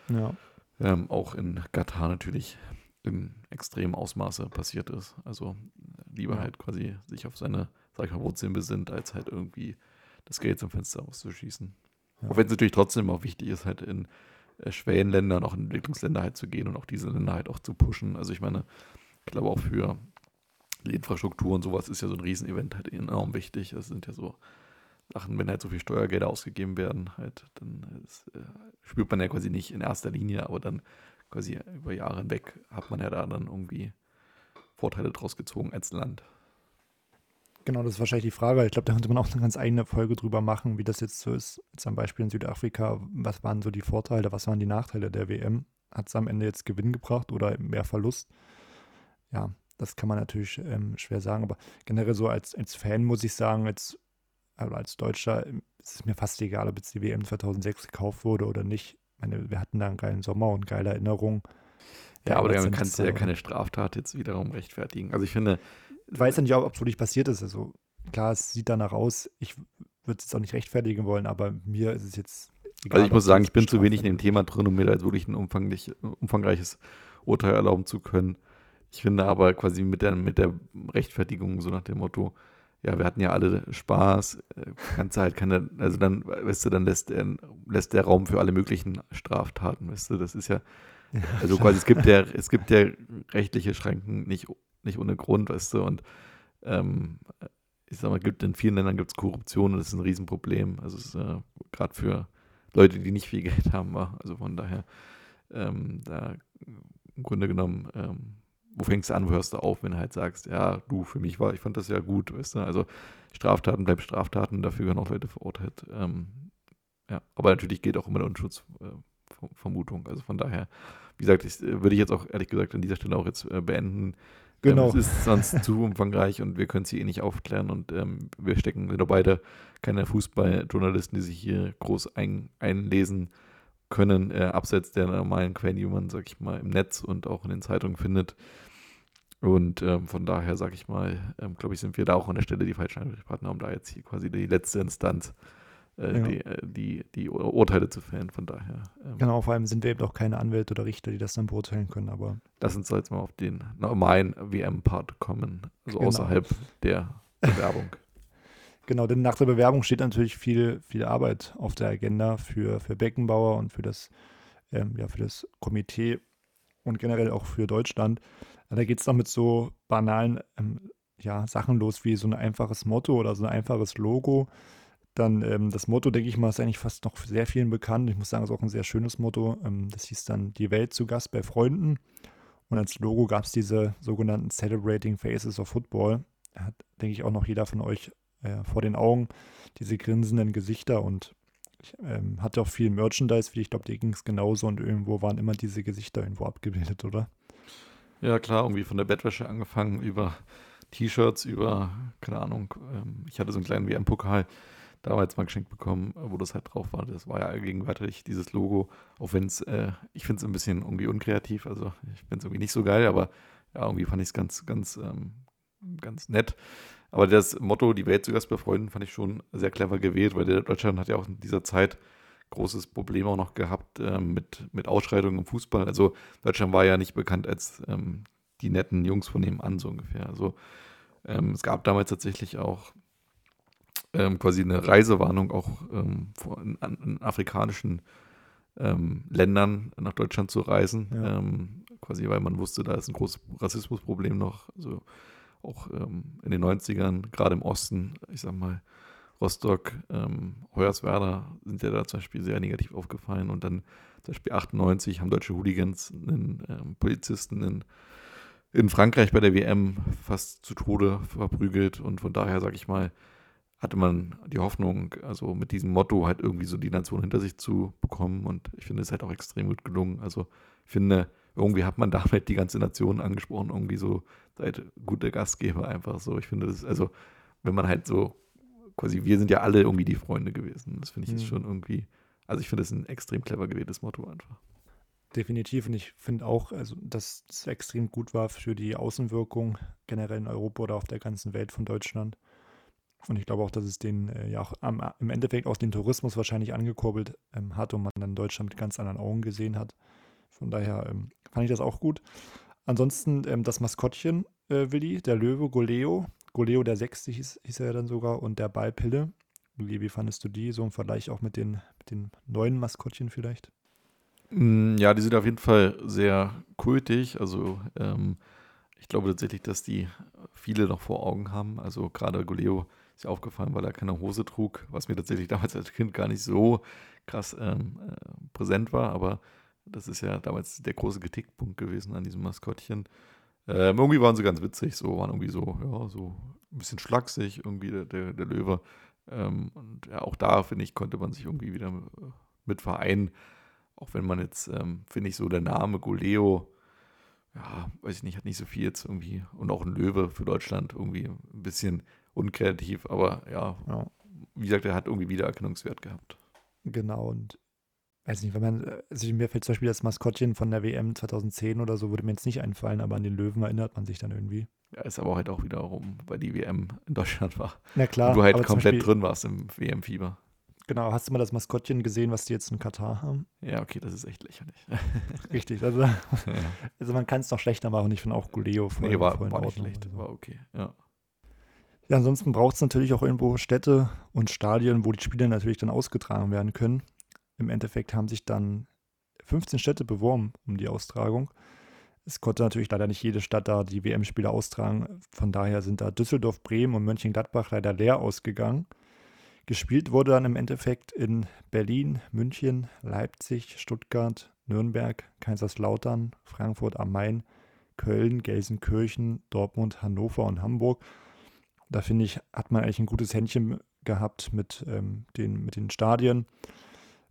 Ja. ähm, auch in Katar natürlich in extremem Ausmaße passiert ist. Also lieber Ja. halt quasi sich auf seine, sag ich mal, Wurzeln besinnt, als halt irgendwie das Geld zum Fenster auszuschießen. Ja. Auch wenn es natürlich trotzdem auch wichtig ist, halt in äh, Schwellenländer und auch in Entwicklungsländer halt zu gehen und auch diese Länder halt auch zu pushen. Also ich meine, ich glaube auch für die Infrastruktur und sowas ist ja so ein Riesenevent halt enorm wichtig. Das sind ja so Sachen, wenn halt so viel Steuergelder ausgegeben werden, halt, dann ist, äh, spürt man ja quasi nicht in erster Linie, aber dann quasi über Jahre hinweg hat man ja da dann irgendwie Vorteile draus gezogen als Land. Genau, das ist wahrscheinlich die Frage. Ich glaube, da könnte man auch eine ganz eigene Folge drüber machen, wie das jetzt so ist. Am Beispiel in Südafrika, was waren so die Vorteile, was waren die Nachteile der WM? Hat es am Ende jetzt Gewinn gebracht oder mehr Verlust? Ja, das kann man natürlich ähm, schwer sagen, aber generell so als, als Fan muss ich sagen, als, also als Deutscher ähm, ist es mir fast egal, ob jetzt die WM 2006 gekauft wurde oder nicht. Ich meine, wir hatten da einen geilen Sommer und geile Erinnerungen. Ja, aber damit kannst du ja so- keine Straftat jetzt wiederum rechtfertigen. Also ich finde, Ich weiß ja nicht, ob es wirklich passiert ist. Also klar, es sieht danach aus. Ich würde es jetzt auch nicht rechtfertigen wollen, aber mir ist es jetzt egal. Also ich muss sagen, ich bin zu wenig in dem Thema drin, um mir da jetzt wirklich ein umfangreiches Urteil erlauben zu können. Ich finde aber quasi mit der, mit der Rechtfertigung so nach dem Motto, ja, wir hatten ja alle Spaß, äh, kannst du halt keine, also dann, weißt du, dann lässt der, lässt der Raum für alle möglichen Straftaten, weißt du, das ist ja, also quasi es gibt ja, es gibt ja rechtliche Schranken nicht, nicht ohne Grund, weißt du, und ähm, ich sag mal, gibt in vielen Ländern gibt es Korruption und das ist ein Riesenproblem. Also es ist äh, gerade für Leute, die nicht viel Geld haben. Also von daher, ähm, da im Grunde genommen, ähm, wo fängst du an, wo hörst du auf, wenn du halt sagst, ja, du, für mich war, ich fand das ja gut, weißt du, also Straftaten bleiben Straftaten, dafür werden auch Leute verurteilt. Ähm, ja, aber natürlich geht auch immer eine Unschutzvermutung. also von daher, wie gesagt, ich, äh, würde ich jetzt auch ehrlich gesagt an dieser Stelle auch jetzt äh, beenden. Genau. Ähm, es ist sonst zu umfangreich und wir können es hier eh nicht aufklären und ähm, wir stecken, sind doch beide keine Fußballjournalisten, die sich hier groß ein, einlesen können, äh, abseits der normalen Quellen, die man, sag ich mal, im Netz und auch in den Zeitungen findet. Und ähm, von daher, sag ich mal, ähm, glaube ich, sind wir da auch an der Stelle die falschen Ansprechpartner, um da jetzt hier quasi die letzte Instanz, äh, Ja. die, äh, die, die Ur- Urteile zu fällen. Von daher, ähm, Genau, vor allem sind wir eben auch keine Anwälte oder Richter, die das dann beurteilen können, aber lass uns jetzt mal auf den normalen WM-Part kommen, also Genau. außerhalb der Bewerbung. Genau, denn nach der Bewerbung steht natürlich viel, viel Arbeit auf der Agenda für, für Beckenbauer und für das, ähm, ja, für das Komitee und generell auch für Deutschland. Da geht es noch mit so banalen ähm, ja, Sachen los wie so ein einfaches Motto oder so ein einfaches Logo. Dann ähm, das Motto, denke ich mal, ist eigentlich fast noch sehr vielen bekannt. Ich muss sagen, es ist auch ein sehr schönes Motto. Ähm, das hieß dann Die Welt zu Gast bei Freunden. Und als Logo gab es diese sogenannten Celebrating Faces of Football. Hat, denke ich, auch noch jeder von euch äh, vor den Augen, diese grinsenden Gesichter und ich ähm, hatte auch viel Merchandise, wie ich glaube, dir ging es genauso und irgendwo waren immer diese Gesichter irgendwo abgebildet, oder? Ja, klar, irgendwie von der Bettwäsche angefangen, über T-Shirts, über, keine Ahnung, ähm, ich hatte so einen kleinen WM-Pokal damals mal geschenkt bekommen, wo das halt drauf war. Das war ja allgegenwärtig, dieses Logo, auch wenn es, äh, ich finde es ein bisschen irgendwie unkreativ, also ich finde es irgendwie nicht so geil, aber ja, irgendwie fand ich es ganz, ganz, ähm, ganz nett. Aber das Motto, die Welt zu Gast bei Freunden, fand ich schon sehr clever gewählt, weil Deutschland hat ja auch in dieser Zeit großes Problem auch noch gehabt ähm, mit, mit Ausschreitungen im Fußball. Also Deutschland war ja nicht bekannt als ähm, die netten Jungs von nebenan so ungefähr. Also ähm, es gab damals tatsächlich auch ähm, quasi eine Reisewarnung auch ähm, vor, in, in afrikanischen ähm, Ländern nach Deutschland zu reisen, Ja. ähm, quasi weil man wusste, da ist ein großes Rassismusproblem noch, also auch in den 90ern, gerade im Osten, ich sag mal, Rostock, ähm, Hoyerswerda sind ja da zum Beispiel sehr negativ aufgefallen und dann zum Beispiel 98 haben deutsche Hooligans einen ähm, Polizisten in, in Frankreich bei der WM fast zu Tode verprügelt und von daher, sag ich mal, hatte man die Hoffnung, also mit diesem Motto halt irgendwie so die Nation hinter sich zu bekommen und ich finde es halt auch extrem gut gelungen. Also ich finde, irgendwie hat man damit die ganze Nation angesprochen, irgendwie so seid guter Gastgeber einfach so. Ich finde das, also wenn man halt so quasi, wir sind ja alle irgendwie die Freunde gewesen. Das finde ich jetzt Mhm. schon irgendwie, also ich finde das ein extrem clever gewähltes Motto einfach. Definitiv. Und ich finde auch, also, dass es extrem gut war für die Außenwirkung generell in Europa oder auf der ganzen Welt von Deutschland. Und ich glaube auch, dass es den äh, ja auch am, im Endeffekt auch den Tourismus wahrscheinlich angekurbelt ähm, hat und man dann Deutschland mit ganz anderen Augen gesehen hat. Von daher ähm, fand ich das auch gut. Ansonsten ähm, das Maskottchen, äh, Willi, der Löwe, Goleo. Goleo der Sechste hieß, hieß er ja dann sogar und der Ballpille. Wie fandest du die? So im Vergleich auch mit den, mit den neuen Maskottchen vielleicht? Mm, Ja, die sind auf jeden Fall sehr kultig. Also ähm, ich glaube tatsächlich, dass die viele noch vor Augen haben. Also gerade Goleo ist ja aufgefallen, weil er keine Hose trug, was mir tatsächlich damals als Kind gar nicht so krass ähm, äh, präsent war. Aber das ist ja damals der große Kritikpunkt gewesen an diesem Maskottchen. Ähm, irgendwie waren sie ganz witzig, so waren irgendwie so, ja, so ein bisschen schlaksig, irgendwie der, der, der Löwe. Ähm, und ja, auch da, finde ich, konnte man sich irgendwie wieder äh, mit vereinen. Auch wenn man jetzt, ähm, finde ich, so der Name Goleo, ja, weiß ich nicht, hat nicht so viel jetzt irgendwie. Und auch ein Löwe für Deutschland irgendwie ein bisschen unkreativ, aber ja, Ja. wie gesagt, er hat irgendwie Wiedererkennungswert gehabt. Genau, und weiß nicht, wenn man, äh, also mir fällt zum Beispiel das Maskottchen von der WM 2010 oder so, würde mir jetzt nicht einfallen, aber an den Löwen erinnert man sich dann irgendwie. Ja, ist aber halt auch wiederum, weil die WM in Deutschland war. Na klar, Und du halt komplett Beispiel, drin warst im WM-Fieber. genau, hast du mal das Maskottchen gesehen, was die jetzt in Katar haben? Ja, okay, das ist echt lächerlich. Richtig, also, ja. also man kann es noch schlechter machen, ich finde auch Guleo voll, Nee, war, war nicht schlecht, also. war okay. Ja. Ja, ansonsten braucht es natürlich auch irgendwo Städte und Stadien, wo die Spiele natürlich dann ausgetragen werden können. Im Endeffekt haben sich dann 15 Städte beworben um die Austragung. Es konnte natürlich leider nicht jede Stadt da die WM-Spiele austragen. Von daher sind da Düsseldorf, Bremen und Mönchengladbach leider leer ausgegangen. Gespielt wurde dann im Endeffekt in Berlin, München, Leipzig, Stuttgart, Nürnberg, Kaiserslautern, Frankfurt am Main, Köln, Gelsenkirchen, Dortmund, Hannover und Hamburg. Da finde ich, hat man eigentlich ein gutes Händchen gehabt mit, ähm, den, mit den Stadien.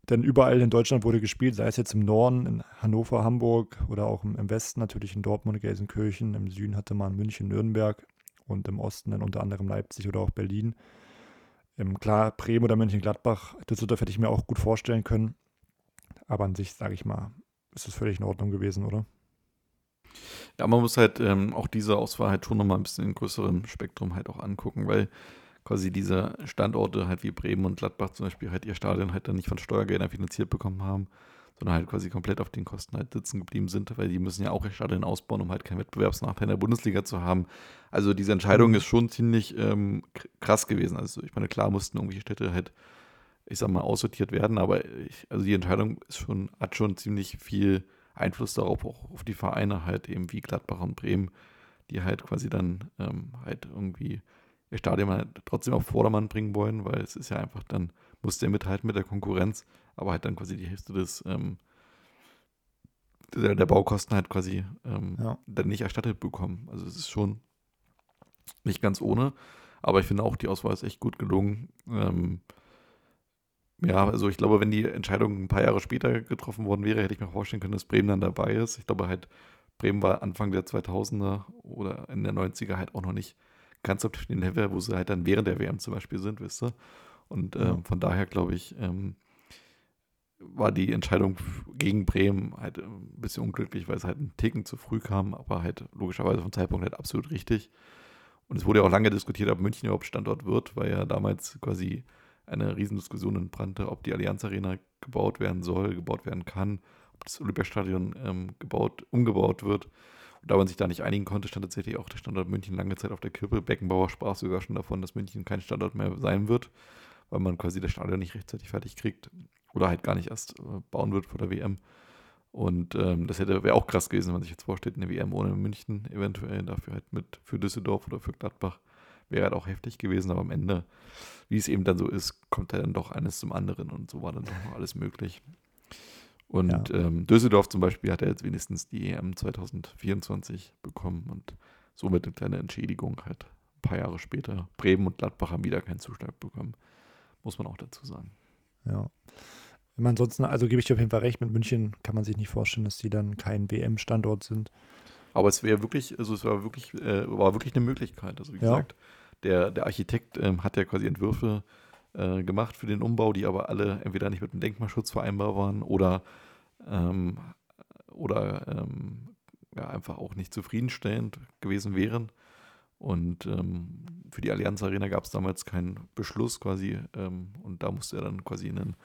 Denn überall in Deutschland wurde gespielt, sei es jetzt im Norden, in Hannover, Hamburg oder auch im, im Westen natürlich in Dortmund, Gelsenkirchen. Im Süden hatte man München, Nürnberg und im Osten dann unter anderem Leipzig oder auch Berlin. Ähm, klar, Bremen oder Mönchengladbach, Düsseldorf hätte ich mir auch gut vorstellen können. Aber an sich, sage ich mal, ist es völlig in Ordnung gewesen, oder? Ja, man muss halt ähm, auch diese Auswahl halt schon nochmal ein bisschen in größerem Spektrum halt auch angucken, weil quasi diese Standorte halt wie Bremen und Gladbach zum Beispiel halt ihr Stadion halt dann nicht von Steuergeldern finanziert bekommen haben, sondern halt quasi komplett auf den Kosten halt sitzen geblieben sind, weil die müssen ja auch ihr Stadion ausbauen, um halt keinen Wettbewerbsnachteil in der Bundesliga zu haben. Also diese Entscheidung ist schon ziemlich ähm, krass gewesen. Also ich meine, klar mussten irgendwelche Städte halt, ich sag mal, aussortiert werden, aber ich, also die Entscheidung ist schon, hat schon ziemlich viel Einfluss darauf, auch auf die Vereine halt eben wie Gladbach und Bremen, die halt quasi dann ähm, halt irgendwie Stadion halt trotzdem auf Vordermann bringen wollen, weil es ist ja einfach dann, muss der mithalten mit der Konkurrenz, aber halt dann quasi die Hälfte des ähm, der, der Baukosten halt quasi ähm, Ja. dann nicht erstattet bekommen. Also es ist schon nicht ganz ohne, aber ich finde auch, die Auswahl ist echt gut gelungen. Ähm, ja, also ich glaube, wenn die Entscheidung ein paar Jahre später getroffen worden wäre, hätte ich mir vorstellen können, dass Bremen dann dabei ist. Ich glaube halt, Bremen war Anfang der 2000er oder in der 90er halt auch noch nicht ganz auf den Level, wo sie halt dann während der WM zum Beispiel sind, wisst ihr. Und ähm, Ja. von daher glaube ich, ähm, war die Entscheidung gegen Bremen halt äh, ein bisschen unglücklich, weil es halt einen Ticken zu früh kam, aber halt logischerweise vom Zeitpunkt halt absolut richtig. Und es wurde ja auch lange diskutiert, ob München überhaupt Standort wird, weil ja damals quasi eine Riesendiskussion entbrannte, ob die Allianz Arena gebaut werden soll, gebaut werden kann, ob das Olympiastadion ähm, gebaut, umgebaut wird. Und da man sich da nicht einigen konnte, stand tatsächlich auch der Standort München lange Zeit auf der Kippe. Beckenbauer sprach sogar schon davon, dass München kein Standort mehr sein wird, weil man quasi das Stadion nicht rechtzeitig fertig kriegt oder halt gar nicht erst äh, bauen wird vor der WM. Und ähm, das hätte wäre auch krass gewesen, wenn man sich jetzt vorstellt, eine WM ohne München eventuell, dafür halt mit für Düsseldorf oder für Gladbach wäre halt auch heftig gewesen, aber am Ende, wie es eben dann so ist, kommt halt dann doch eines zum anderen und so war dann doch alles möglich. Und ja. ähm, Düsseldorf zum Beispiel hat ja jetzt wenigstens die EM 2024 bekommen und somit eine kleine Entschädigung halt ein paar Jahre später. Bremen und Gladbach haben wieder keinen Zuschlag bekommen, muss man auch dazu sagen. Ja. Wenn man ansonsten, also gebe ich dir auf jeden Fall recht, mit München kann man sich nicht vorstellen, dass die dann kein WM-Standort sind. Aber es wäre wirklich, also es war wirklich, äh, war wirklich eine Möglichkeit. Also wie ja. gesagt, der, der Architekt ähm, hat ja quasi Entwürfe äh, gemacht für den Umbau, die aber alle entweder nicht mit dem Denkmalschutz vereinbar waren oder, ähm, oder ähm, ja, einfach auch nicht zufriedenstellend gewesen wären. Und ähm, für die Allianz Arena gab es damals keinen Beschluss quasi ähm, und da musste er dann quasi einen,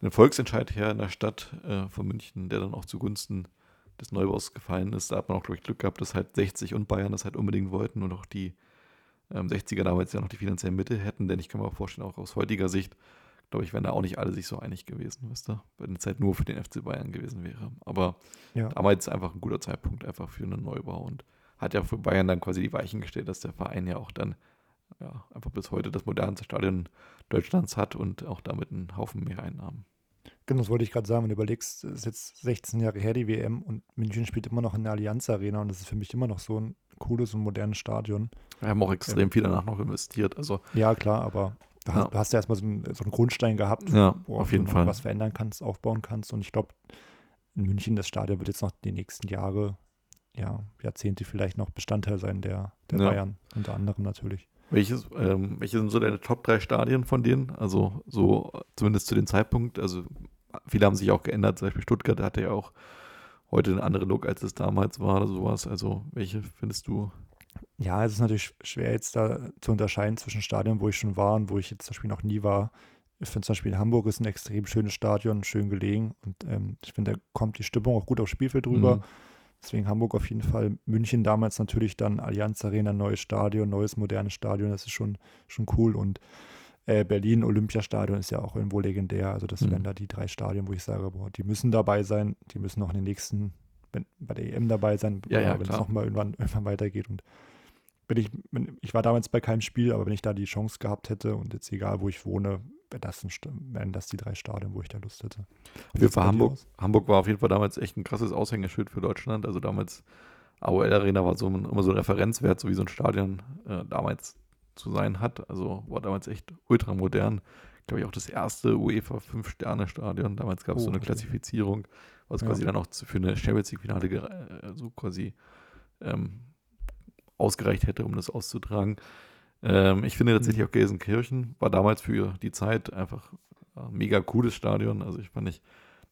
einen Volksentscheid her in der Stadt äh, von München, der dann auch zugunsten des Neubaus gefallen ist. Da hat man auch, glaube ich, Glück gehabt, dass halt 60 und Bayern das halt unbedingt wollten und auch die ähm, 60er damals ja noch die finanziellen Mittel hätten, denn ich kann mir auch vorstellen, auch aus heutiger Sicht, glaube ich, wären da auch nicht alle sich so einig gewesen, wisst ihr, wenn es halt nur für den FC Bayern gewesen wäre. Aber ja. damals einfach ein guter Zeitpunkt einfach für einen Neubau und hat ja für Bayern dann quasi die Weichen gestellt, dass der Verein ja auch dann ja, einfach bis heute das modernste Stadion Deutschlands hat und auch damit einen Haufen mehr Einnahmen. Genau, das wollte ich gerade sagen. Wenn du überlegst, es ist jetzt 16 Jahre her, die WM, und München spielt immer noch in der Allianz Arena und das ist für mich immer noch so ein cooles und modernes Stadion. Wir haben auch extrem viel danach noch investiert. Also, ja, klar, aber du hast, du hast ja erstmal so einen, so einen, Grundstein gehabt, ja, wo auf jeden du Fall. was verändern kannst, aufbauen kannst. Und ich glaube, in München, das Stadion wird jetzt noch die nächsten Jahre, ja, Jahrzehnte vielleicht noch Bestandteil sein der, der ja. Bayern, unter anderem natürlich. Welches, ähm, welche sind so deine Top 3 Stadien von denen? Also so zumindest zu dem Zeitpunkt. Also viele haben sich auch geändert. Zum Beispiel Stuttgart hatte ja auch heute einen anderen Look, als es damals war oder sowas. Also welche findest du? Ja, es ist natürlich schwer jetzt da zu unterscheiden zwischen Stadien, wo ich schon war und wo ich jetzt zum Beispiel noch nie war. Ich finde zum Beispiel Hamburg ist ein extrem schönes Stadion, schön gelegen und ähm, ich finde, da kommt die Stimmung auch gut aufs Spielfeld rüber. Mhm. Deswegen Hamburg auf jeden Fall. München damals natürlich dann Allianz Arena, neues Stadion, neues modernes Stadion, das ist schon, schon cool. Und äh, Berlin Olympiastadion ist ja auch irgendwo legendär. Also das mhm. wären da die drei Stadien, wo ich sage, boah, die müssen dabei sein, die müssen noch in den nächsten, wenn, bei der EM dabei sein, ja, ja, wenn es nochmal irgendwann, irgendwann weitergeht. Und bin ich, ich war damals bei keinem Spiel, aber wenn ich da die Chance gehabt hätte und jetzt egal, wo ich wohne, wäre das wären das die drei Stadien, wo ich da Lust hätte. Für Hamburg, Hamburg war auf jeden Fall damals echt ein krasses Aushängeschild für Deutschland. Also damals AOL Arena war so ein, immer so ein Referenzwert, so wie so ein Stadion äh, damals zu sein hat. Also war damals echt ultramodern. Glaube ich auch das erste UEFA 5-Sterne-Stadion. Damals gab es oh, so eine okay. Klassifizierung, was ja. quasi dann auch für eine Champions League-Finale so quasi ähm, ausgereicht hätte, um das auszutragen. Ähm, ich finde tatsächlich mhm. auch Gelsenkirchen war damals für die Zeit einfach ein mega cooles Stadion. Also ich fand nicht,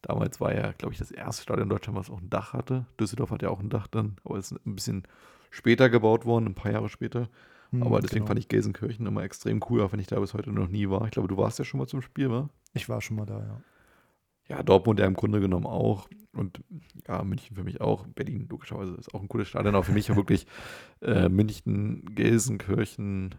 damals war ja, glaube ich, das erste Stadion in Deutschland, was auch ein Dach hatte. Düsseldorf hat ja auch ein Dach dann, aber es ist ein bisschen später gebaut worden, ein paar Jahre später. Hm, aber deswegen genau. fand ich Gelsenkirchen immer extrem cool, auch wenn ich da bis heute noch nie war. Ich glaube, du warst ja schon mal zum Spiel, wa? Ich war schon mal da, ja. Ja, Dortmund ja im Grunde genommen auch. Und ja, München für mich auch. Berlin logischerweise ist auch ein cooles Stadion. Aber für mich ja wirklich äh, München, Gelsenkirchen.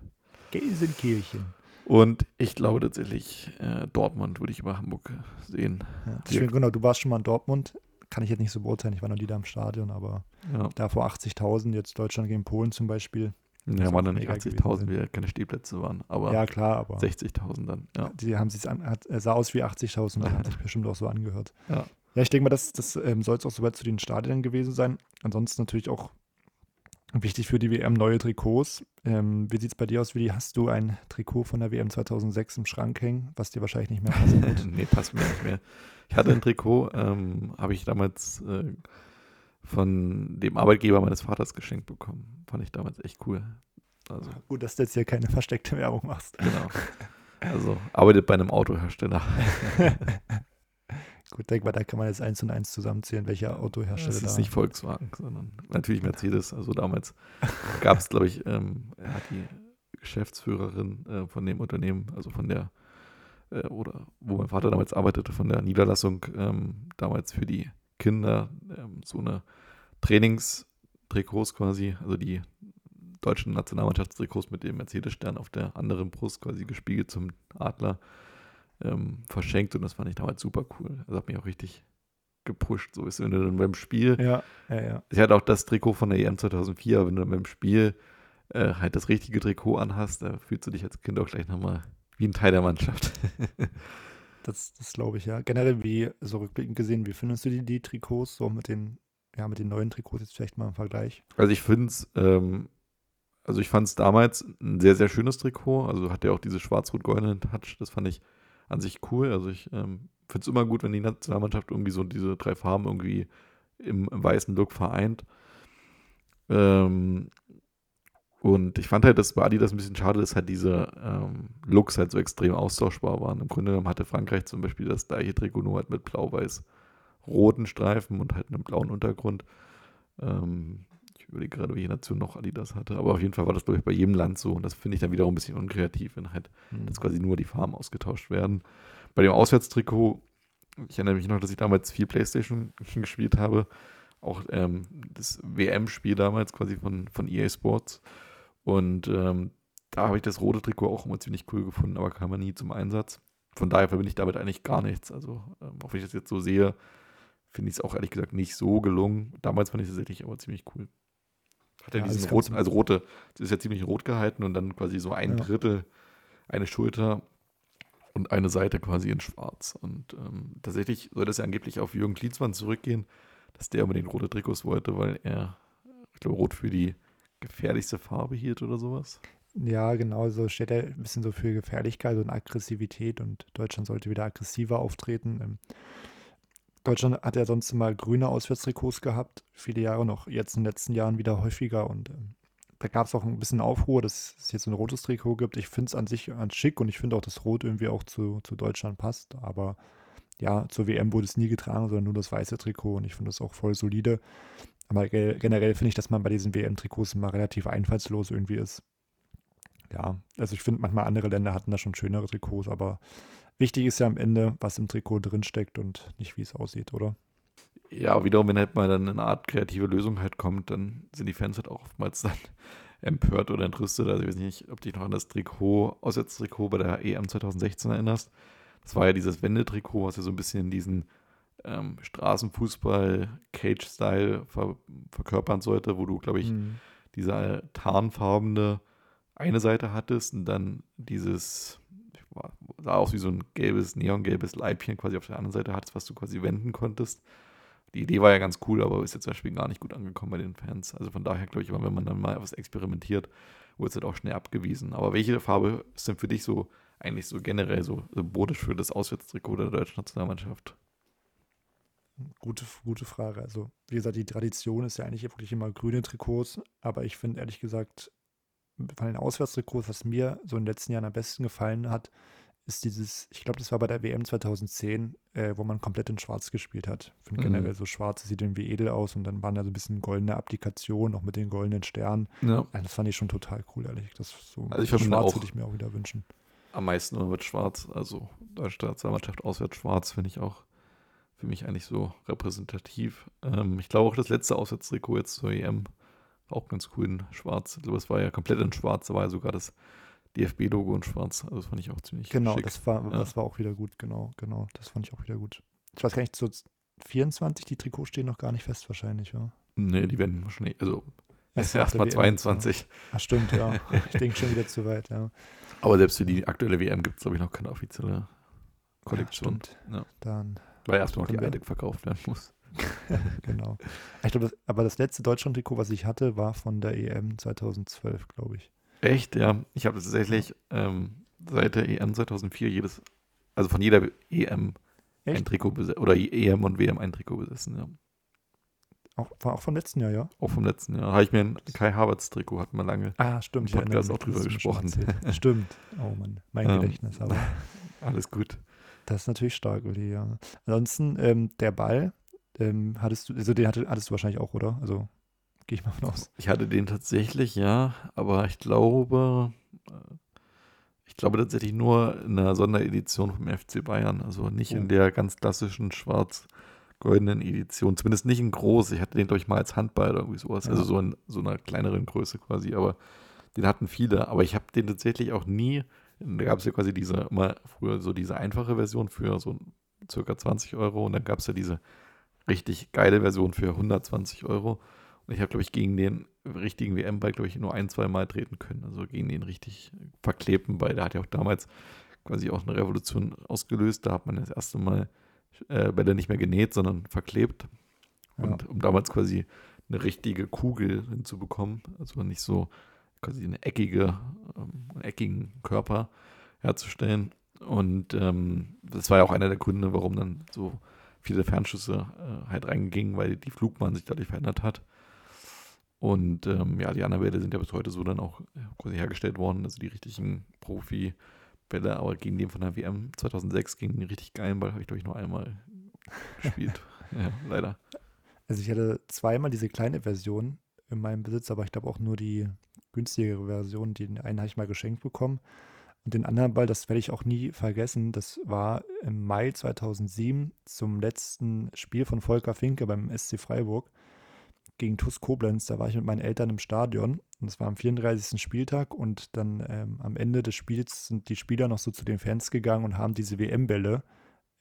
Gelsenkirchen. Und ich glaube tatsächlich, äh, Dortmund würde ich über Hamburg sehen. Ja, deswegen, genau, du warst schon mal in Dortmund. Kann ich jetzt nicht so beurteilen. Ich war noch nie da im Stadion, aber ja. da vor 80.000, jetzt Deutschland gegen Polen zum Beispiel. Ja, waren dann nicht 80.000, weil keine Stehplätze waren. Aber ja, klar, aber 60.000 dann. Ja. Die haben sich an, hat, sah aus wie 80.000 und haben sich bestimmt auch so angehört. Ja, ja ich denke mal, das, das ähm, soll es auch soweit zu den Stadien gewesen sein. Ansonsten natürlich auch wichtig für die WM neue Trikots. Ähm, wie sieht es bei dir aus, Willi? Hast du ein Trikot von der WM 2006 im Schrank hängen, was dir wahrscheinlich nicht mehr passen wird? nee, passt mir nicht mehr. Ich hatte ein Trikot, ähm, habe ich damals äh, von dem Arbeitgeber meines Vaters geschenkt bekommen. Fand ich damals echt cool. Also, Gut, dass du jetzt hier keine versteckte Werbung machst. Genau. Also arbeitet bei einem Autohersteller. Gut, denk mal, da kann man jetzt eins und eins zusammenzählen, welcher Autohersteller da. Das ist nicht Volkswagen, sondern natürlich Mercedes. Also damals gab es, glaube ich, ähm, ja, die Geschäftsführerin äh, von dem Unternehmen, also von der, äh, oder wo mein Vater damals arbeitete, von der Niederlassung, ähm, damals für die Kinder ähm, so eine Trainingstrikots quasi, also die deutschen Nationalmannschaftstrikots mit dem Mercedes-Stern auf der anderen Brust quasi gespiegelt zum Adler ähm, verschenkt und das fand ich damals super cool. Das hat mich auch richtig gepusht. So ist wenn du dann beim Spiel. Ja, ja, ja. Ich hatte auch das Trikot von der EM 2004, aber wenn du dann beim Spiel äh, halt das richtige Trikot anhast, da fühlst du dich als Kind auch gleich nochmal wie ein Teil der Mannschaft. Das, das glaube ich, ja. Generell, wie so rückblickend gesehen, wie findest du die, die Trikots so mit den, ja, mit den neuen Trikots jetzt vielleicht mal im Vergleich? Also ich finde es, ähm, also ich fand es damals ein sehr, sehr schönes Trikot. Also hat ja auch diese schwarz-rot-goldenen Touch. Das fand ich an sich cool. Also ich ähm, finde es immer gut, wenn die Nationalmannschaft irgendwie so diese drei Farben irgendwie im, weißen Look vereint. Ähm, und ich fand halt, dass bei Adidas ein bisschen schade ist, halt diese ähm, Looks halt so extrem austauschbar waren. Im Grunde genommen hatte Frankreich zum Beispiel das gleiche Trikot nur halt mit blau-weiß-roten Streifen und halt einem blauen Untergrund. Ähm, ich überlege gerade, welche Nation noch Adidas hatte. Aber auf jeden Fall war das, glaube ich, bei jedem Land so. Und das finde ich dann wiederum ein bisschen unkreativ, wenn halt mhm. jetzt quasi nur die Farben ausgetauscht werden. Bei dem Auswärtstrikot, ich erinnere mich noch, dass ich damals viel Playstation gespielt habe. Auch ähm, das WM-Spiel damals quasi von, von EA Sports. Und ähm, da habe ich das rote Trikot auch immer ziemlich cool gefunden, aber kam man nie zum Einsatz. Von daher verbinde ich damit eigentlich gar nichts. Also, ähm, auch wenn ich das jetzt so sehe, finde ich es auch ehrlich gesagt nicht so gelungen. Damals fand ich es tatsächlich aber ziemlich cool. Hat er ja, diesen roten, also rote, das ist ja ziemlich rot gehalten und dann quasi so ein ja. Drittel, eine Schulter und eine Seite quasi in schwarz. Und ähm, tatsächlich soll das ja angeblich auf Jürgen Klinsmann zurückgehen, dass der unbedingt rote Trikots wollte, weil er, ich glaube, rot für die gefährlichste Farbe hielt oder sowas. Ja, genau, so steht er ein bisschen so für Gefährlichkeit und Aggressivität und Deutschland sollte wieder aggressiver auftreten. Ähm, Deutschland hat ja sonst immer grüne Auswärtstrikots gehabt, viele Jahre noch, jetzt in den letzten Jahren wieder häufiger und ähm, da gab es auch ein bisschen Aufruhr, dass es jetzt ein rotes Trikot gibt. Ich finde es an sich ganz schick und ich finde auch, dass Rot irgendwie auch zu, zu Deutschland passt, aber ja, zur WM wurde es nie getragen, sondern nur das weiße Trikot und ich finde das auch voll solide. Aber generell finde ich, dass man bei diesen WM-Trikots immer relativ einfallslos irgendwie ist. Ja, also ich finde, manchmal andere Länder hatten da schon schönere Trikots, aber wichtig ist ja am Ende, was im Trikot drinsteckt und nicht, wie es aussieht, oder? Ja, wiederum, wenn halt mal dann eine Art kreative Lösung halt kommt, dann sind die Fans halt auch oftmals dann empört oder entrüstet. Also ich weiß nicht, ob du dich noch an das Trikot, Auswärtstrikot bei der EM 2016 erinnerst. Das war ja dieses Wendetrikot, was ja so ein bisschen diesen ähm, Straßenfußball, Cage-Style ver verkörpern sollte, wo du, glaube ich, mhm. diese tarnfarbene eine Seite hattest und dann dieses, sah aus wie so ein gelbes, neongelbes Leibchen quasi auf der anderen Seite hattest, was du quasi wenden konntest. Die Idee war ja ganz cool, aber ist jetzt zum Beispiel gar nicht gut angekommen bei den Fans. Also von daher glaube ich, wenn man dann mal was experimentiert, wurde es halt auch schnell abgewiesen. Aber welche Farbe ist denn für dich so eigentlich so generell so symbolisch für das Auswärtstrikot der deutschen Nationalmannschaft? Gute, gute Frage. Also, wie gesagt, die Tradition ist ja eigentlich wirklich immer grüne Trikots, aber ich finde ehrlich gesagt, von den Auswärtstrikots, was mir so in den letzten Jahren am besten gefallen hat, ist dieses, ich glaube, das war bei der WM 2010, äh, wo man komplett in Schwarz gespielt hat. Ich finde mhm. generell so schwarz, sieht irgendwie edel aus und dann waren da so ein bisschen goldene Applikationen, auch mit den goldenen Sternen. Ja. Das fand ich schon total cool, ehrlich. Das so also ich Schwarz auch würde ich mir auch wieder wünschen. Am meisten immer mit Schwarz, also deutsche Nationalmannschaft auswärts schwarz, finde ich auch für mich eigentlich so repräsentativ. Ähm, ich glaube auch das letzte Auswärtstrikot jetzt zur EM war auch ganz cool in schwarz. Also es war ja komplett in schwarz, da war ja sogar das DFB-Logo in schwarz. Also das fand ich auch ziemlich Genau, schick. das war, ja. das war auch wieder gut, genau, genau. Das fand ich auch wieder gut. Ich weiß gar nicht, so 24, die Trikots stehen noch gar nicht fest wahrscheinlich, ja. Nee, die werden wahrscheinlich, also erst erstmal 22. Ach stimmt, ja. Ich denke schon wieder zu weit, ja. Aber selbst für die aktuelle WM gibt es, glaube ich, noch keine offizielle Kollektion. Ja, stimmt. Ja. Dann weil erstmal die alte verkauft werden muss. genau. Ich glaube, aber das letzte Deutschland-Trikot, was ich hatte, war von der EM 2012, glaube ich. Echt? Ja. Ich habe tatsächlich ähm, seit der EM 2004 jedes, also von jeder EM Echt? ein Trikot besessen, oder EM und WM ein Trikot besessen, ja. Auch, war auch vom letzten Jahr, ja? Auch vom letzten Jahr. Habe ich mir ein Kai Havertz Trikot, hatten wir lange. Ah, stimmt. Im Podcast auch drüber gesprochen. stimmt. Oh Mann, mein ähm, Gedächtnis aber. Alles gut. Das ist natürlich stark, Uli, ja. Ansonsten, ähm, der Ball, ähm, hattest du, also den hatte, hattest du wahrscheinlich auch, oder? Also gehe ich mal von aus. Ich hatte den tatsächlich, ja, aber ich glaube, äh, ich glaube tatsächlich nur in einer Sonderedition vom FC Bayern, also nicht oh. in der ganz klassischen schwarz goldenen Edition. Zumindest nicht in groß. Ich hatte den, glaube ich, mal als Handball oder irgendwie sowas. Also Ja. so in so einer kleineren Größe quasi. Aber den hatten viele. Aber ich habe den tatsächlich auch nie. Da gab es ja quasi diese, immer früher so diese einfache Version für so circa 20 Euro. Und dann gab es ja diese richtig geile Version für 120 Euro. Und ich habe, glaube ich, gegen den richtigen WM-Ball, glaube ich, nur ein, zwei Mal treten können. Also gegen den richtig verklebten Ball. Der hat ja auch damals quasi auch eine Revolution ausgelöst. Da hat man das erste Mal äh, Bälle nicht mehr genäht, sondern verklebt. Ja. Und um damals quasi eine richtige Kugel hinzubekommen, also nicht so quasi eine eckige, ähm, einen eckigen Körper herzustellen. Und ähm, das war ja auch einer der Gründe, warum dann so viele Fernschüsse äh, halt reingingen, weil die Flugbahn sich dadurch verändert hat. Und ähm, ja, die anderen Bälle sind ja bis heute so dann auch äh, quasi hergestellt worden, also die richtigen Profi-Bälle, aber gegen den von der WM 2006, gegen den richtig geilen Ball, habe ich glaube ich nur einmal gespielt. ja, leider. Also ich hatte zweimal diese kleine Version in meinem Besitz, aber ich glaube auch nur die günstigere Version. Den einen habe ich mal geschenkt bekommen. Und den anderen Ball, das werde ich auch nie vergessen, das war im Mai 2007 zum letzten Spiel von Volker Finke beim SC Freiburg gegen TuS Koblenz. Da war ich mit meinen Eltern im Stadion und es war am 34. Spieltag und dann ähm, am Ende des Spiels sind die Spieler noch so zu den Fans gegangen und haben diese WM-Bälle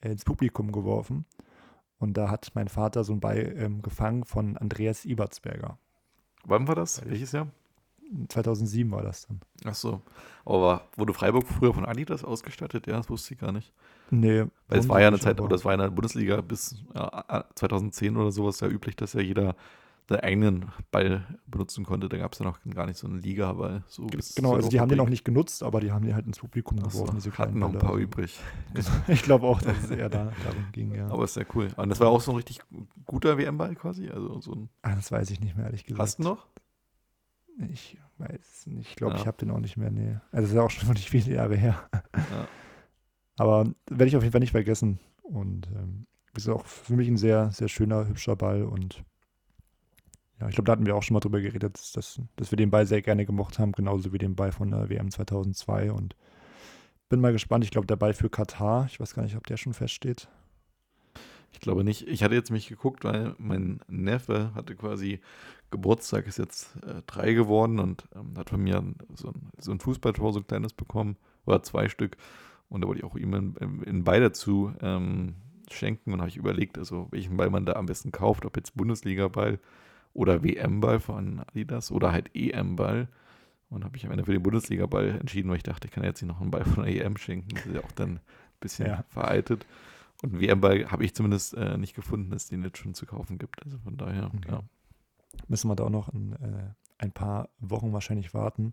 äh, ins Publikum geworfen. Und da hat mein Vater so einen Ball ähm, gefangen von Andreas Ibertsberger. Wann war das? Welches Jahr? 2007 war das dann. Ach so. Aber wurde Freiburg früher von Adidas ausgestattet? Ja, das wusste ich gar nicht. Nee. Weil es war ja eine Zeit, aber. oder das war in der Bundesliga bis ja, 2010 oder sowas ja üblich, dass ja jeder seinen eigenen Ball benutzen konnte. Da gab es ja noch gar nicht so eine Liga, weil so Genau, also die haben den auch nicht genutzt, aber die haben den halt ins Publikum Ach so, geworfen, diese hatten noch ein Bälle. paar Also, übrig. Ich glaube auch, dass es eher da, darum ging, ja. Aber ist ja cool. Und das war auch so ein richtig guter WM-Ball quasi. Also so ein. Ah, das weiß ich nicht mehr, ehrlich gesagt. Hast du noch? Ich weiß nicht. Ich glaube, Ja. ich habe den auch nicht mehr. Nee. Also, das ist ja auch schon wirklich viele Jahre her. Ja. Aber werde ich auf jeden Fall nicht vergessen. Und ähm, ist auch für mich ein sehr, sehr schöner, hübscher Ball. Und ja, ich glaube, da hatten wir auch schon mal drüber geredet, dass, dass, dass wir den Ball sehr gerne gemocht haben, genauso wie den Ball von der WM 2002. Und bin mal gespannt. Ich glaube, der Ball für Katar, ich weiß gar nicht, ob der schon feststeht. Ich glaube nicht. Ich hatte jetzt mich geguckt, weil mein Neffe hatte quasi Geburtstag, ist jetzt äh, drei geworden und ähm, hat von mir so ein, so ein Fußballtor, so ein kleines bekommen, oder zwei Stück. Und da wollte ich auch ihm in, in, in Ball dazu ähm, schenken und habe ich überlegt, also welchen Ball man da am besten kauft, ob jetzt Bundesliga-Ball oder WM-Ball von Adidas oder halt EM-Ball. Und habe ich am Ende für den Bundesliga-Ball entschieden, weil ich dachte, ich kann jetzt nicht noch einen Ball von der EM schenken. Das ist ja auch dann ein bisschen Ja. veraltet. Und WM-Ball habe ich zumindest äh, nicht gefunden, dass es den jetzt schon zu kaufen gibt. Also von daher, Okay. ja. müssen wir da auch noch ein, äh, ein paar Wochen wahrscheinlich warten.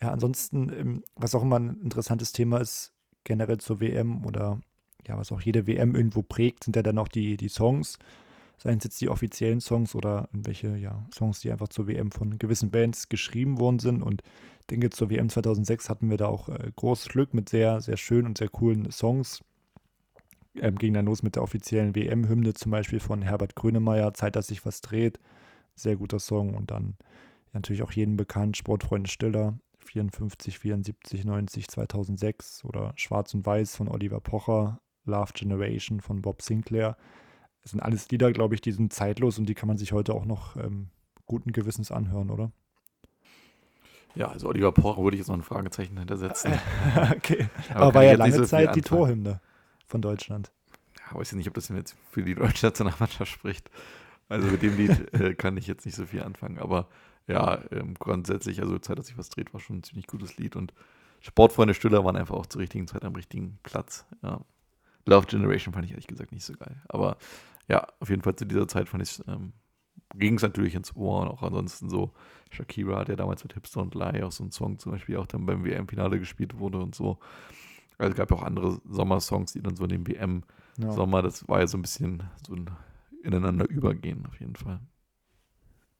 Ja, ansonsten, ähm, was auch immer ein interessantes Thema ist, generell zur WM oder ja, was auch jede WM irgendwo prägt, sind ja dann auch die, die Songs. Seien es jetzt die offiziellen Songs oder irgendwelche ja, Songs, die einfach zur WM von gewissen Bands geschrieben worden sind. Und ich denke, zur WM 2006 hatten wir da auch äh, großes Glück mit sehr, sehr schönen und sehr coolen Songs. Ähm, ging dann los mit der offiziellen WM-Hymne zum Beispiel von Herbert Grönemeyer, Zeit, dass sich was dreht sehr guter Song und dann natürlich auch jedem bekannt, Sportfreunde Stiller, 54, 74, 90, 2006 oder Schwarz und Weiß von Oliver Pocher, Love Generation von Bob Sinclair. Das sind alles Lieder, glaube ich, die sind zeitlos und die kann man sich heute auch noch ähm, guten Gewissens anhören, oder? ja, also Oliver Pocher würde ich jetzt noch ein Fragezeichen hintersetzen. okay. Aber Aber war ja lange Zeit die. Torhymne von Deutschland. Ja, weiß ich nicht, ob das jetzt für die deutsche Nationalmannschaft spricht. Also mit dem Lied äh, kann ich jetzt nicht so viel anfangen. Aber ja, ähm, grundsätzlich, also Zeit, dass sich was dreht, war schon ein ziemlich gutes Lied. Und Sportfreunde Stiller waren einfach auch zur richtigen Zeit am richtigen Platz. Ja. Love Generation fand ich ehrlich gesagt nicht so geil. Aber ja, auf jeden Fall zu dieser Zeit fand ich ähm, ging es natürlich ins Ohr und auch ansonsten so. Shakira hat ja damals mit Hipster und Lie auch so einen Song zum Beispiel auch dann beim WM-Finale gespielt wurde und so. Also es gab ja auch andere Sommersongs, die dann so in dem WM Ja. Das war ja so ein bisschen so ein ineinander übergehen auf jeden Fall.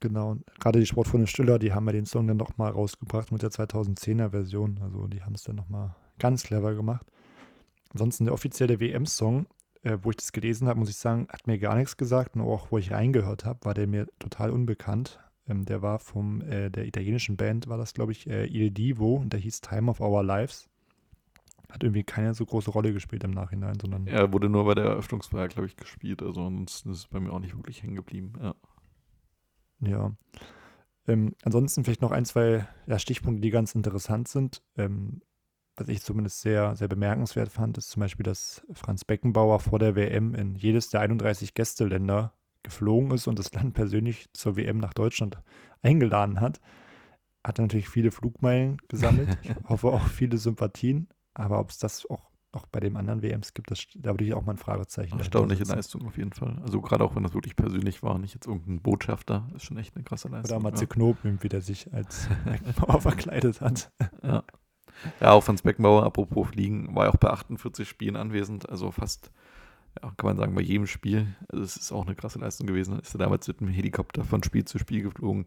Genau, und gerade die Sportfreunde Stiller, die haben ja den Song dann nochmal rausgebracht mit der 2010er Version. Also die haben es dann nochmal ganz clever gemacht. Ansonsten der offizielle WM-Song, äh, wo ich das gelesen habe, muss ich sagen, hat mir gar nichts gesagt. Nur auch, wo ich reingehört habe, war der mir total unbekannt. Ähm, der war vom äh, der italienischen Band, war das glaube ich, äh, Il Divo und der hieß Time of Our Lives. Hat irgendwie keine so große Rolle gespielt im Nachhinein, sondern. Er wurde nur bei der Eröffnungsfeier, glaube ich, gespielt. Also ansonsten ist es bei mir auch nicht wirklich hängen geblieben. Ja. Ja. Ähm, ansonsten vielleicht noch ein, zwei ja, Stichpunkte, die ganz interessant sind. Ähm, was ich zumindest sehr, sehr bemerkenswert fand, ist zum Beispiel, dass Franz Beckenbauer vor der WM in jedes der 31 Gästeländer geflogen ist und das Land persönlich zur WM nach Deutschland eingeladen hat. Hat natürlich viele Flugmeilen gesammelt. Ich hoffe auch viele Sympathien. Aber ob es das auch, auch bei den anderen WMs gibt, das, da würde ich auch mal ein Fragezeichen Erstaunliche Leistung auf jeden Fall. Also gerade auch wenn das wirklich persönlich war, nicht jetzt irgendein Botschafter, ist schon echt eine krasse Leistung. Oder Matze ja. Knob, wie der sich als Beckenbauer verkleidet hat. Ja. Ja, auch Franz Beckenbauer, apropos Fliegen, war ja auch bei 48 Spielen anwesend, also fast, ja, kann man sagen, bei jedem Spiel. Also es ist auch eine krasse Leistung gewesen. Ist er damals mit dem Helikopter von Spiel zu Spiel geflogen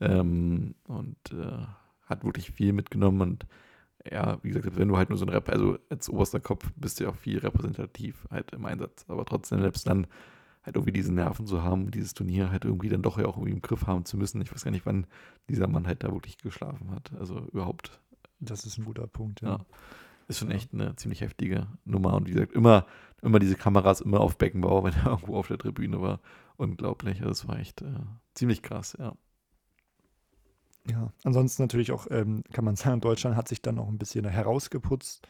ähm, und äh, hat wirklich viel mitgenommen und ja, wie gesagt, wenn du halt nur so ein Rap, also als oberster Kopf bist du ja auch viel repräsentativ halt im Einsatz, aber trotzdem selbst dann halt irgendwie diese Nerven zu haben, dieses Turnier halt irgendwie dann doch ja auch irgendwie im Griff haben zu müssen. Ich weiß gar nicht, wann dieser Mann halt da wirklich geschlafen hat. Also überhaupt. Das ist ein guter Punkt, ja. ja. Ist schon echt eine ziemlich heftige Nummer. Und wie gesagt, immer, immer diese Kameras immer auf Beckenbauer, wenn er irgendwo auf der Tribüne war. Unglaublich. Also es war echt äh, ziemlich krass, ja. Ja, ansonsten natürlich auch, ähm, kann man sagen, Deutschland hat sich dann noch ein bisschen herausgeputzt.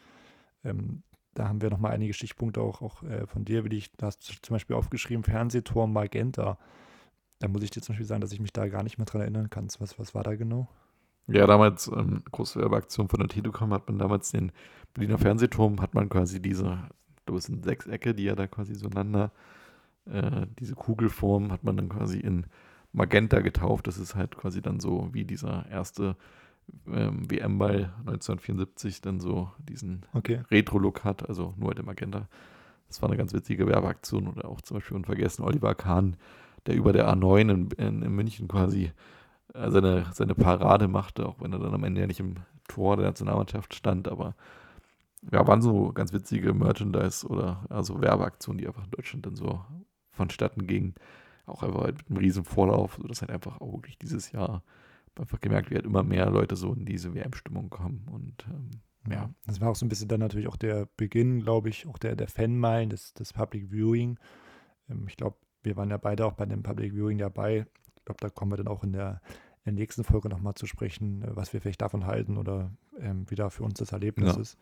Ähm, da haben wir nochmal einige Stichpunkte auch, auch äh, von dir, wie ich, da hast du zum Beispiel aufgeschrieben, Fernsehturm Magenta. Da muss ich dir zum Beispiel sagen, dass ich mich da gar nicht mehr dran erinnern kann. Was, was war da genau? Ja, damals, ähm, große Werbeaktion von der Telekom, hat man damals den Berliner Fernsehturm, hat man quasi diese, das sind Sechsecke, die ja da quasi so einander, äh, diese Kugelform hat man dann quasi in Magenta getauft. Das ist halt quasi dann so wie dieser erste ähm, WM-Ball 1974 dann so diesen okay. Retro-Look hat, also nur halt im Magenta. Das war eine ganz witzige Werbeaktion oder auch zum Beispiel unvergessen Oliver Kahn, der über der A9 in, in, in München quasi äh, seine, seine Parade machte, auch wenn er dann am Ende ja nicht im Tor der Nationalmannschaft stand, aber ja, waren so ganz witzige Merchandise oder also Werbeaktionen, die einfach in Deutschland dann so vonstatten gingen auch einfach halt mit einem riesen Vorlauf, sodass halt einfach auch wirklich dieses Jahr einfach gemerkt wird, immer mehr Leute so in diese WM-Stimmung kommen und ähm, ja. Das war auch so ein bisschen dann natürlich auch der Beginn, glaube ich, auch der, der Fanmeilen, des, des Public Viewing. Ähm, ich glaube, wir waren ja beide auch bei dem Public Viewing dabei. Ich glaube, da kommen wir dann auch in der, in der nächsten Folge nochmal zu sprechen, äh, was wir vielleicht davon halten oder ähm, wie da für uns das Erlebnis ja. ist.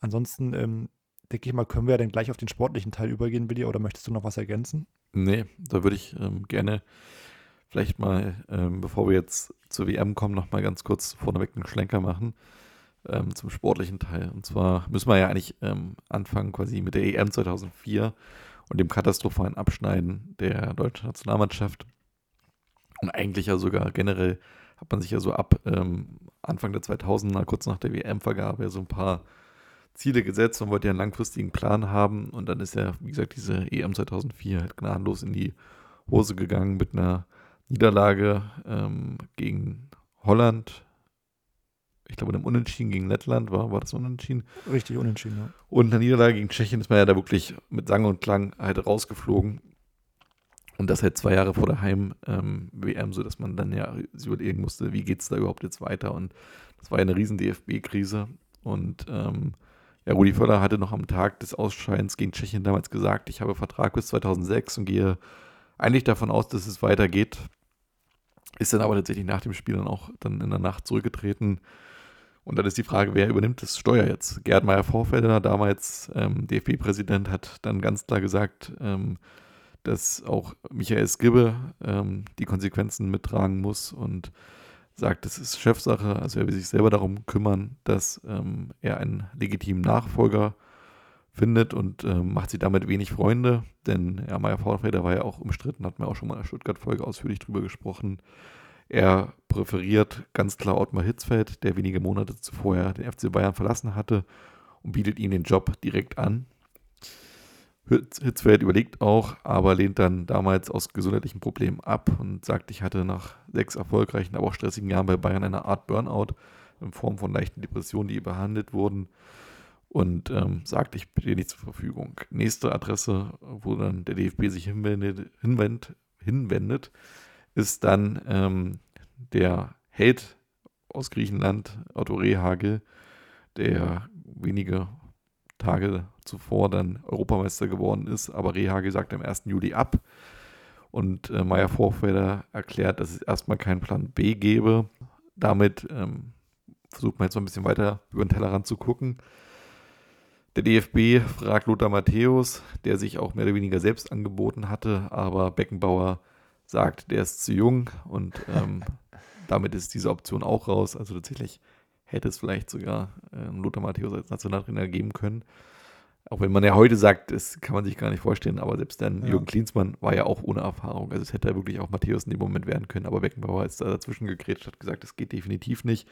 Ansonsten ähm, denke ich mal, können wir dann gleich auf den sportlichen Teil übergehen, Willi, oder möchtest du noch was ergänzen? Nee, da würde ich ähm, gerne vielleicht mal, ähm, bevor wir jetzt zur WM kommen, noch mal ganz kurz vorneweg einen Schlenker machen ähm, zum sportlichen Teil. Und zwar müssen wir ja eigentlich ähm, anfangen quasi mit der EM 2004 und dem katastrophalen Abschneiden der deutschen Nationalmannschaft. Und eigentlich ja sogar generell hat man sich ja so ab ähm, Anfang der 2000er, kurz nach der WM-Vergabe, ja so ein paar Ziele gesetzt und wollte ja einen langfristigen Plan haben. Und dann ist ja, wie gesagt, diese EM 2004 halt gnadenlos in die Hose gegangen mit einer Niederlage ähm, gegen Holland. Ich glaube, einem Unentschieden gegen Lettland war, war das Unentschieden? Richtig, Unentschieden, ja. Und eine Niederlage gegen Tschechien ist man ja da wirklich mit Sang und Klang halt rausgeflogen. Und das halt zwei Jahre vor der Heim-WM, ähm, sodass man dann ja sich überlegen musste, wie geht es da überhaupt jetzt weiter. Und das war ja eine riesen DFB-Krise. Und ähm, ja, Rudi Völler hatte noch am Tag des Ausscheidens gegen Tschechien damals gesagt, ich habe Vertrag bis 2006 und gehe eigentlich davon aus, dass es weitergeht. Ist dann aber tatsächlich nach dem Spiel dann auch dann in der Nacht zurückgetreten. Und dann ist die Frage, wer übernimmt das Steuer jetzt? Gerd Meyer-Vorfelder, damals ähm, DFB-Präsident, hat dann ganz klar gesagt, ähm, dass auch Michael Skibbe ähm, die Konsequenzen mittragen muss und sagt, es ist Chefsache, also er will sich selber darum kümmern, dass ähm, er einen legitimen Nachfolger findet und ähm, macht sich damit wenig Freunde, denn ja, Meier Vorfelder war ja auch umstritten, hatten wir auch schon mal in der Stuttgart-Folge ausführlich drüber gesprochen. Er präferiert ganz klar Ottmar Hitzfeld, der wenige Monate zuvor den FC Bayern verlassen hatte und bietet ihm den Job direkt an. Hitzfeld überlegt auch, aber lehnt dann damals aus gesundheitlichen Problemen ab und sagt, ich hatte nach sechs erfolgreichen, aber auch stressigen Jahren bei Bayern eine Art Burnout in Form von leichten Depressionen, die behandelt wurden und ähm, sagt, ich bin dir nicht zur Verfügung. Nächste Adresse, wo dann der DFB sich hinwendet, hinwendet, hinwendet ist dann ähm, der Held aus Griechenland, Otto Rehagel, der wenige Tage zuvor dann Europameister geworden ist, aber Rehage sagt am 1. Juli ab. Und äh, Meier Vorfelder erklärt, dass es erstmal keinen Plan B gebe. Damit ähm, versucht man jetzt noch ein bisschen weiter über den Tellerrand zu gucken. Der DFB fragt Lothar Matthäus, der sich auch mehr oder weniger selbst angeboten hatte, aber Beckenbauer sagt, der ist zu jung und ähm, damit ist diese Option auch raus. Also tatsächlich hätte es vielleicht sogar äh, Lothar Matthäus als Nationaltrainer geben können. Auch wenn man ja heute sagt, das kann man sich gar nicht vorstellen, aber selbst dann ja. Jürgen Klinsmann war ja auch ohne Erfahrung. Also es hätte ja wirklich auch Matthäus in dem Moment werden können, aber Beckenbauer ist da dazwischen gegrätscht, hat gesagt, das geht definitiv nicht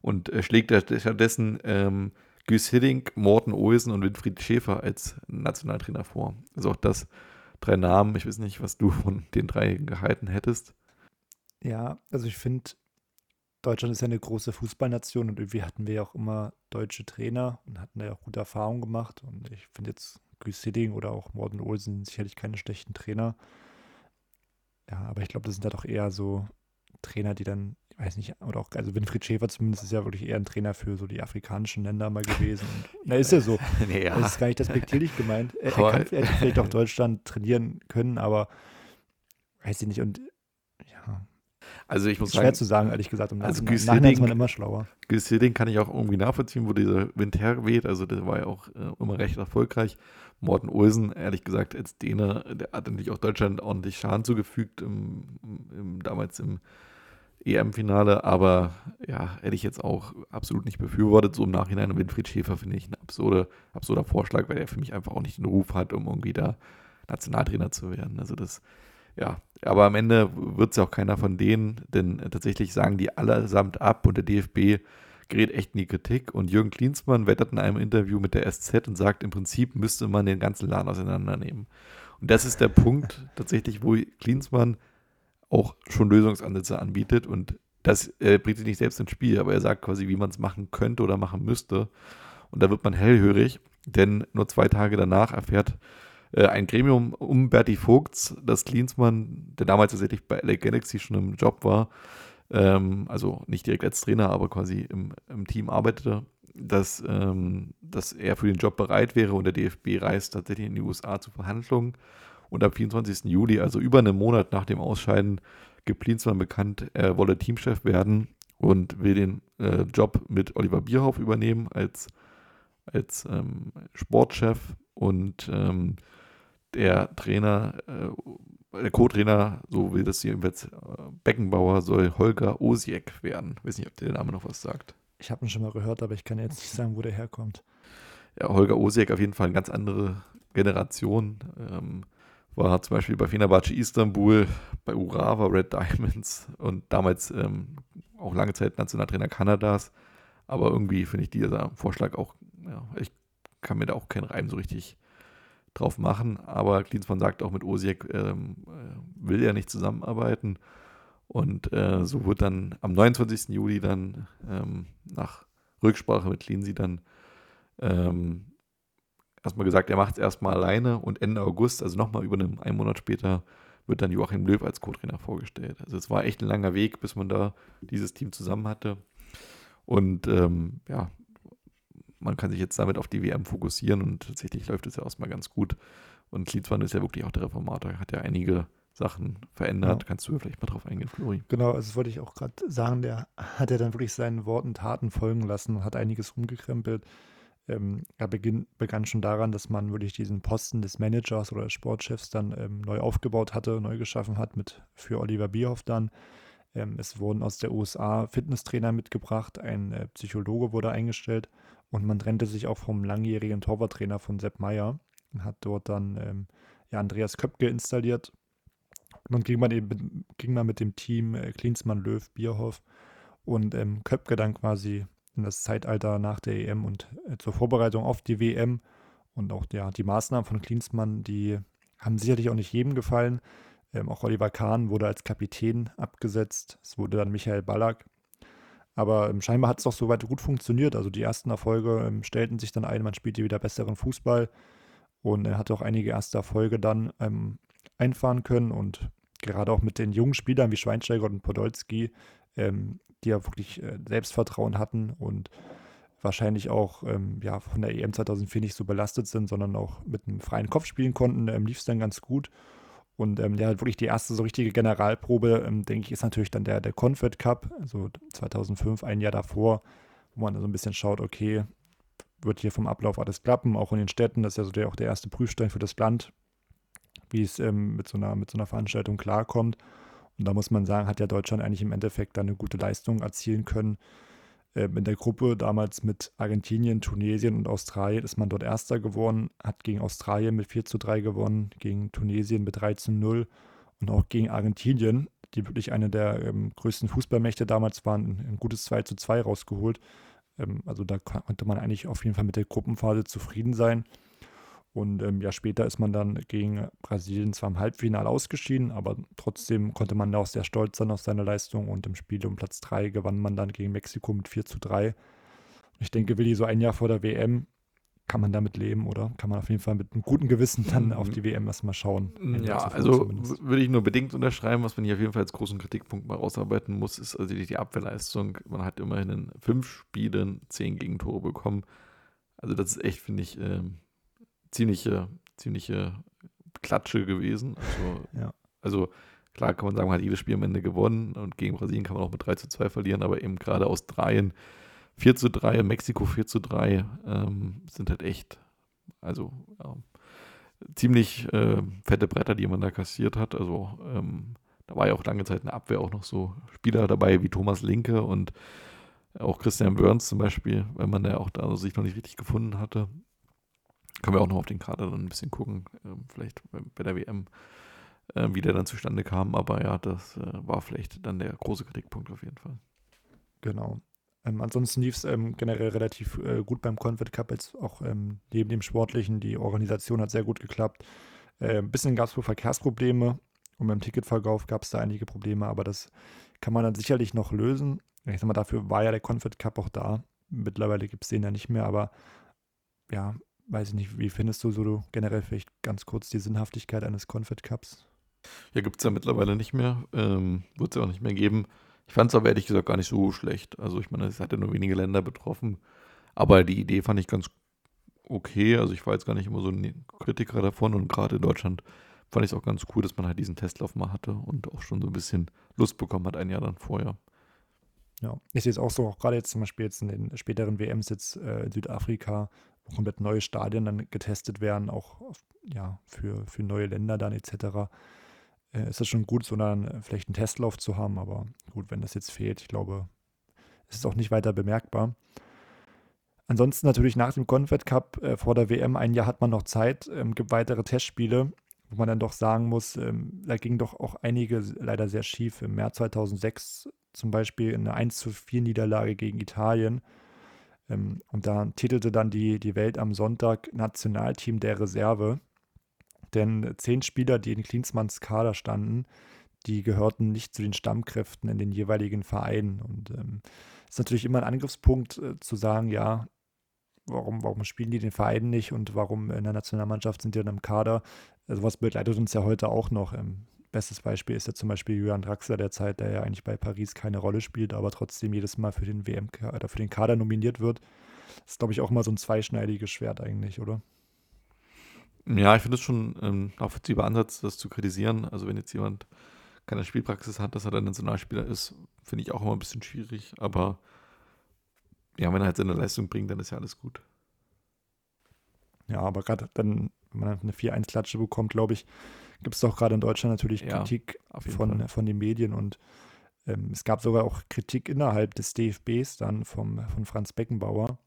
und äh, schlägt stattdessen ähm, Güs Hiddink, Morten Olsen und Winfried Schäfer als Nationaltrainer vor. Also auch das drei Namen. Ich weiß nicht, was du von den drei gehalten hättest. Ja, also ich finde, Deutschland ist ja eine große Fußballnation und irgendwie hatten wir ja auch immer deutsche Trainer und hatten da ja auch gute Erfahrungen gemacht. Und ich finde jetzt Güs Hiddink oder auch Morten Olsen sicherlich keine schlechten Trainer. Ja, aber ich glaube, das sind da doch eher so Trainer, die dann weiß nicht, oder auch, also Winfried Schäfer zumindest ist ja wirklich eher ein Trainer für so die afrikanischen Länder mal gewesen. Und, na, ist ja so. nee, ja. Das ist gar nicht despektierlich gemeint. Er, er, kann, hätte vielleicht auch Deutschland trainieren können, aber weiß ich nicht. Und. Also ich muss schwer sagen, zu sagen, ehrlich gesagt. Im also Nachhinein ist man immer schlauer. Güsseding kann ich auch irgendwie nachvollziehen, wo dieser Wind herweht. Also der war ja auch äh, immer recht erfolgreich. Morten Olsen, ehrlich gesagt, als Däne, der hat natürlich auch Deutschland ordentlich Schaden zugefügt, im, im, damals im EM-Finale, aber ja, hätte ich jetzt auch absolut nicht befürwortet. So im Nachhinein Winfried Schäfer finde ich ein absurde, absurder Vorschlag, weil er für mich einfach auch nicht den Ruf hat, um irgendwie da Nationaltrainer zu werden. Also das, ja, aber am Ende wird es ja auch keiner von denen, denn tatsächlich sagen die allesamt ab und der DFB gerät echt in die Kritik. Und Jürgen Klinsmann wettert in einem Interview mit der SZ und sagt, im Prinzip müsste man den ganzen Laden auseinandernehmen. Und das ist der Punkt tatsächlich, wo Klinsmann auch schon Lösungsansätze anbietet und das äh, bringt sich nicht selbst ins Spiel, aber er sagt quasi, wie man es machen könnte oder machen müsste. Und da wird man hellhörig, denn nur zwei Tage danach erfährt äh, ein Gremium um Berti Vogts, dass Klinsmann, der damals tatsächlich bei LA Galaxy schon im Job war, ähm, also nicht direkt als Trainer, aber quasi im, im Team arbeitete, dass, ähm, dass er für den Job bereit wäre und der DFB reist tatsächlich in die USA zu Verhandlungen und am 24. Juli, also über einen Monat nach dem Ausscheiden, gibt Klinsmann bekannt, er wolle Teamchef werden und will den äh, Job mit Oliver Bierhoff übernehmen als, als ähm, Sportchef und ähm, der Trainer, äh, der Co-Trainer, so will das hier jetzt äh, Beckenbauer, soll Holger Osiek werden. Ich weiß nicht, ob der Name noch was sagt. Ich habe ihn schon mal gehört, aber ich kann jetzt nicht sagen, wo der herkommt. Ja, Holger Osiek auf jeden Fall eine ganz andere Generation. Ähm, war zum Beispiel bei Fenerbahce Istanbul, bei Urawa Red Diamonds und damals ähm, auch lange Zeit Nationaltrainer Kanadas. Aber irgendwie finde ich dieser Vorschlag auch, ja, ich kann mir da auch keinen Reim so richtig drauf machen. Aber Klinsmann sagt auch mit Osiek ähm, äh, will er nicht zusammenarbeiten. Und äh, so wird dann am 29. Juli dann ähm, nach Rücksprache mit Lindsay dann ähm, erstmal gesagt, er macht es erstmal alleine und Ende August, also nochmal über einen, einen Monat später, wird dann Joachim Löw als Co-Trainer vorgestellt. Also es war echt ein langer Weg, bis man da dieses Team zusammen hatte. Und ähm, ja, man kann sich jetzt damit auf die WM fokussieren und tatsächlich läuft es ja erstmal ganz gut. Und Klinsmann ist ja wirklich auch der Reformator, hat ja einige Sachen verändert. Ja. Kannst du vielleicht mal drauf eingehen, Flori? Genau, also das wollte ich auch gerade sagen, der hat ja dann wirklich seinen Worten Taten folgen lassen und hat einiges umgekrempelt ähm, er beginn, begann schon daran, dass man wirklich diesen Posten des Managers oder des Sportchefs dann ähm, neu aufgebaut hatte, neu geschaffen hat mit für Oliver Bierhoff dann. Ähm, es wurden aus der USA Fitnesstrainer mitgebracht, ein äh, Psychologe wurde eingestellt und man trennte sich auch vom langjährigen Torwarttrainer von Sepp Meyer und hat dort dann ähm, ja, Andreas Köpke installiert. Und dann ging man eben ging man mit dem Team äh, Klinsmann, Löw, Bierhoff und ähm, Köpke dann quasi in das Zeitalter nach der EM und äh, zur Vorbereitung auf die WM. Und auch ja, die Maßnahmen von Klinsmann, die haben sicherlich auch nicht jedem gefallen. Ähm, auch Oliver Kahn wurde als Kapitän abgesetzt. Es wurde dann Michael Ballack. Aber ähm, scheinbar hat es doch soweit gut funktioniert. Also die ersten Erfolge ähm, stellten sich dann ein, man spielte wieder besseren Fußball und er hatte auch einige erste Erfolge dann ähm, einfahren können. Und gerade auch mit den jungen Spielern wie Schweinsteiger und Podolski ähm, die ja wirklich äh, Selbstvertrauen hatten und wahrscheinlich auch ähm, ja, von der EM 2004 nicht so belastet sind, sondern auch mit einem freien Kopf spielen konnten, ähm, lief es dann ganz gut. Und ähm, ja, wirklich die erste so richtige Generalprobe, ähm, denke ich, ist natürlich dann der, der Confed Cup, also 2005, ein Jahr davor, wo man so ein bisschen schaut, okay, wird hier vom Ablauf alles klappen, auch in den Städten, das ist ja so der, auch der erste Prüfstein für das Land, wie es ähm, mit, so einer, mit so einer Veranstaltung klarkommt. Und da muss man sagen, hat ja Deutschland eigentlich im Endeffekt da eine gute Leistung erzielen können. Ähm, in der Gruppe damals mit Argentinien, Tunesien und Australien ist man dort Erster geworden, hat gegen Australien mit 4 zu 3 gewonnen, gegen Tunesien mit 3 zu 0 und auch gegen Argentinien, die wirklich eine der ähm, größten Fußballmächte damals waren, ein, gutes 2 zu 2 rausgeholt. Ähm, also da konnte man eigentlich auf jeden Fall mit der Gruppenphase zufrieden sein. Und ähm, ja, später ist man dann gegen Brasilien zwar im Halbfinale ausgeschieden, aber trotzdem konnte man da auch sehr stolz sein auf seine Leistung. Und im Spiel um Platz 3 gewann man dann gegen Mexiko mit 4 zu 3. Und ich denke, Willi, so ein Jahr vor der WM kann man damit leben, oder? Kann man auf jeden Fall mit einem guten Gewissen dann auf die WM erstmal schauen. Ja, also würde ich nur bedingt unterschreiben, was man hier auf jeden Fall als großen Kritikpunkt mal rausarbeiten muss, ist also die, die Abwehrleistung. Man hat immerhin in fünf Spielen zehn Gegentore bekommen. Also das ist echt, finde ich, ähm, ziemliche, ziemliche Klatsche gewesen. Also, ja. also klar kann man sagen, man hat jedes Spiel am Ende gewonnen und gegen Brasilien kann man auch mit 3 zu 2 verlieren, aber eben gerade Australien 4 zu 3, Mexiko 4 zu 3 ähm, sind halt echt, also ja, ziemlich äh, fette Bretter, die man da kassiert hat. Also ähm, da war ja auch lange Zeit eine Abwehr auch noch so Spieler dabei wie Thomas Linke und auch Christian Burns zum Beispiel, weil man da auch da sich noch nicht richtig gefunden hatte. Können wir auch noch auf den Kader dann ein bisschen gucken, ähm, vielleicht bei der WM, äh, wie der dann zustande kam. Aber ja, das äh, war vielleicht dann der große Kritikpunkt auf jeden Fall. Genau. Ähm, ansonsten lief es ähm, generell relativ äh, gut beim Confed Cup, jetzt auch ähm, neben dem Sportlichen. Die Organisation hat sehr gut geklappt. Äh, ein bisschen gab es wohl Verkehrsprobleme und beim Ticketverkauf gab es da einige Probleme, aber das kann man dann sicherlich noch lösen. Ich sag mal, dafür war ja der Confed Cup auch da. Mittlerweile gibt es den ja nicht mehr, aber ja, weiß ich nicht, wie findest du so generell vielleicht ganz kurz die Sinnhaftigkeit eines Confed Cups? Ja, gibt es ja mittlerweile nicht mehr. Ähm, Wird es ja auch nicht mehr geben. Ich fand es aber ehrlich gesagt gar nicht so schlecht. Also ich meine, es hat ja nur wenige Länder betroffen. Aber die Idee fand ich ganz okay. Also ich war jetzt gar nicht immer so ein Kritiker davon und gerade in Deutschland fand ich es auch ganz cool, dass man halt diesen Testlauf mal hatte und auch schon so ein bisschen Lust bekommen hat, ein Jahr dann vorher. Ja, ich sehe es auch so, auch gerade jetzt zum Beispiel jetzt in den späteren WMs jetzt äh, in Südafrika komplett neue Stadien dann getestet werden, auch ja, für, für neue Länder dann etc. Äh, ist das schon gut, so dann äh, vielleicht einen Testlauf zu haben, aber gut, wenn das jetzt fehlt, ich glaube, ist es auch nicht weiter bemerkbar. Ansonsten natürlich nach dem Confed Cup äh, vor der WM, ein Jahr hat man noch Zeit, ähm, gibt weitere Testspiele, wo man dann doch sagen muss, ähm, da ging doch auch einige leider sehr schief. Im März 2006 zum Beispiel eine 1 zu 4 Niederlage gegen Italien ähm, und da titelte dann die, die Welt am Sonntag Nationalteam der Reserve. Denn zehn Spieler, die in Klinsmanns Kader standen, die gehörten nicht zu den Stammkräften in den jeweiligen Vereinen. Und ähm, ist natürlich immer ein Angriffspunkt äh, zu sagen, ja, warum, warum spielen die den Vereinen nicht und warum in der Nationalmannschaft sind die dann im Kader? Sowas also begleitet uns ja heute auch noch. Ähm, Bestes Beispiel ist ja zum Beispiel Julian Draxler derzeit, der ja eigentlich bei Paris keine Rolle spielt, aber trotzdem jedes Mal für den WM oder für den Kader nominiert wird. Das ist, glaube ich, auch mal so ein zweischneidiges Schwert eigentlich, oder? Ja, ich finde es schon ein ähm, nachvollziehbarer Ansatz, das zu kritisieren. Also wenn jetzt jemand keine Spielpraxis hat, dass er dann Nationalspieler ist, finde ich auch immer ein bisschen schwierig. Aber ja, wenn er halt seine Leistung bringt, dann ist ja alles gut. Ja, aber gerade dann, wenn man eine 4-1-Klatsche bekommt, glaube ich, gibt es doch gerade in Deutschland natürlich ja, Kritik von, von den Medien und ähm, es gab sogar auch Kritik innerhalb des DFBs dann vom, von Franz Beckenbauer.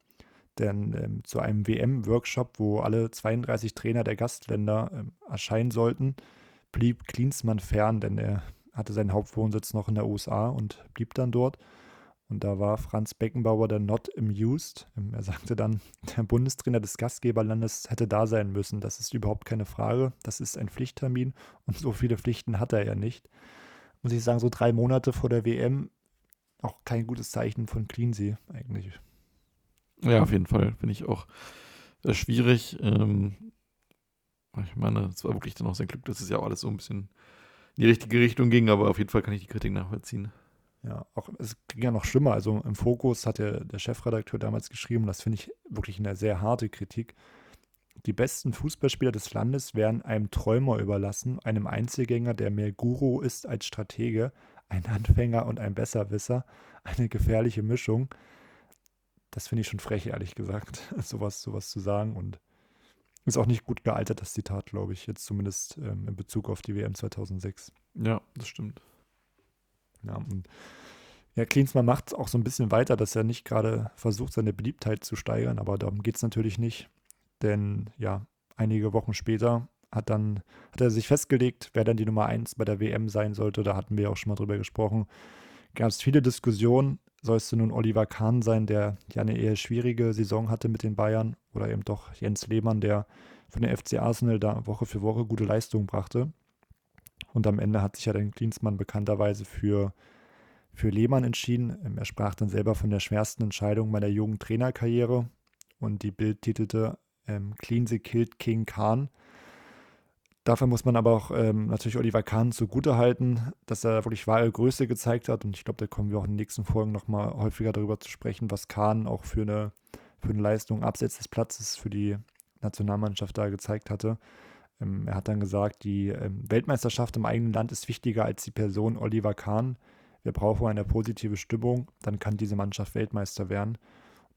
Denn ähm, zu einem WM-Workshop, wo alle 32 Trainer der Gastländer ähm, erscheinen sollten, blieb Klinsmann fern, denn er hatte seinen Hauptwohnsitz noch in der USA und blieb dann dort. Und da war Franz Beckenbauer dann not amused. Ähm, er sagte dann, der Bundestrainer des Gastgeberlandes hätte da sein müssen. Das ist überhaupt keine Frage. Das ist ein Pflichttermin und so viele Pflichten hat er ja nicht. Muss ich sagen, so drei Monate vor der WM auch kein gutes Zeichen von Cleansea eigentlich. Ja, auf jeden Fall. Finde ich auch äh, schwierig. Ähm, ich meine, es war wirklich dann auch sein Glück, dass es ja auch alles so ein bisschen in die richtige Richtung ging, aber auf jeden Fall kann ich die Kritik nachvollziehen. Ja, auch es ging ja noch schlimmer. Also im Fokus hat der, der Chefredakteur damals geschrieben, das finde ich wirklich eine sehr harte Kritik. Die besten Fußballspieler des Landes werden einem Träumer überlassen, einem Einzelgänger, der mehr Guru ist als Stratege, ein Anfänger und ein Besserwisser, eine gefährliche Mischung. Das finde ich schon frech, ehrlich gesagt, sowas, sowas zu sagen. Und ist auch nicht gut gealtert, das Zitat, glaube ich, jetzt zumindest ähm, in Bezug auf die WM 2006. Ja, das stimmt. Ja, und ja, Klinsmann macht es auch so ein bisschen weiter, dass er nicht gerade versucht, seine Beliebtheit zu steigern, aber darum geht es natürlich nicht. Denn ja, einige Wochen später hat dann, hat er sich festgelegt, wer dann die Nummer 1 bei der WM sein sollte. Da hatten wir auch schon mal drüber gesprochen. Gab es viele Diskussionen. Soll es nun Oliver Kahn sein, der ja eine eher schwierige Saison hatte mit den Bayern, oder eben doch Jens Lehmann, der von der FC Arsenal da Woche für Woche gute Leistungen brachte. Und am Ende hat sich ja dann Klinsmann bekannterweise für, für Lehmann entschieden. Ähm, er sprach dann selber von der schwersten Entscheidung meiner jungen Trainerkarriere. Und die Bild titelte ähm, Cleansey killed King Khan. Dafür muss man aber auch ähm, natürlich Oliver Kahn zugutehalten, dass er wirklich wahre Größe gezeigt hat. Und ich glaube, da kommen wir auch in den nächsten Folgen nochmal häufiger darüber zu sprechen, was Kahn auch für eine, für eine Leistung abseits des Platzes für die Nationalmannschaft da gezeigt hatte. Ähm, er hat dann gesagt, die ähm, Weltmeisterschaft im eigenen Land ist wichtiger als die Person Oliver Kahn. Wir brauchen eine positive Stimmung, dann kann diese Mannschaft Weltmeister werden.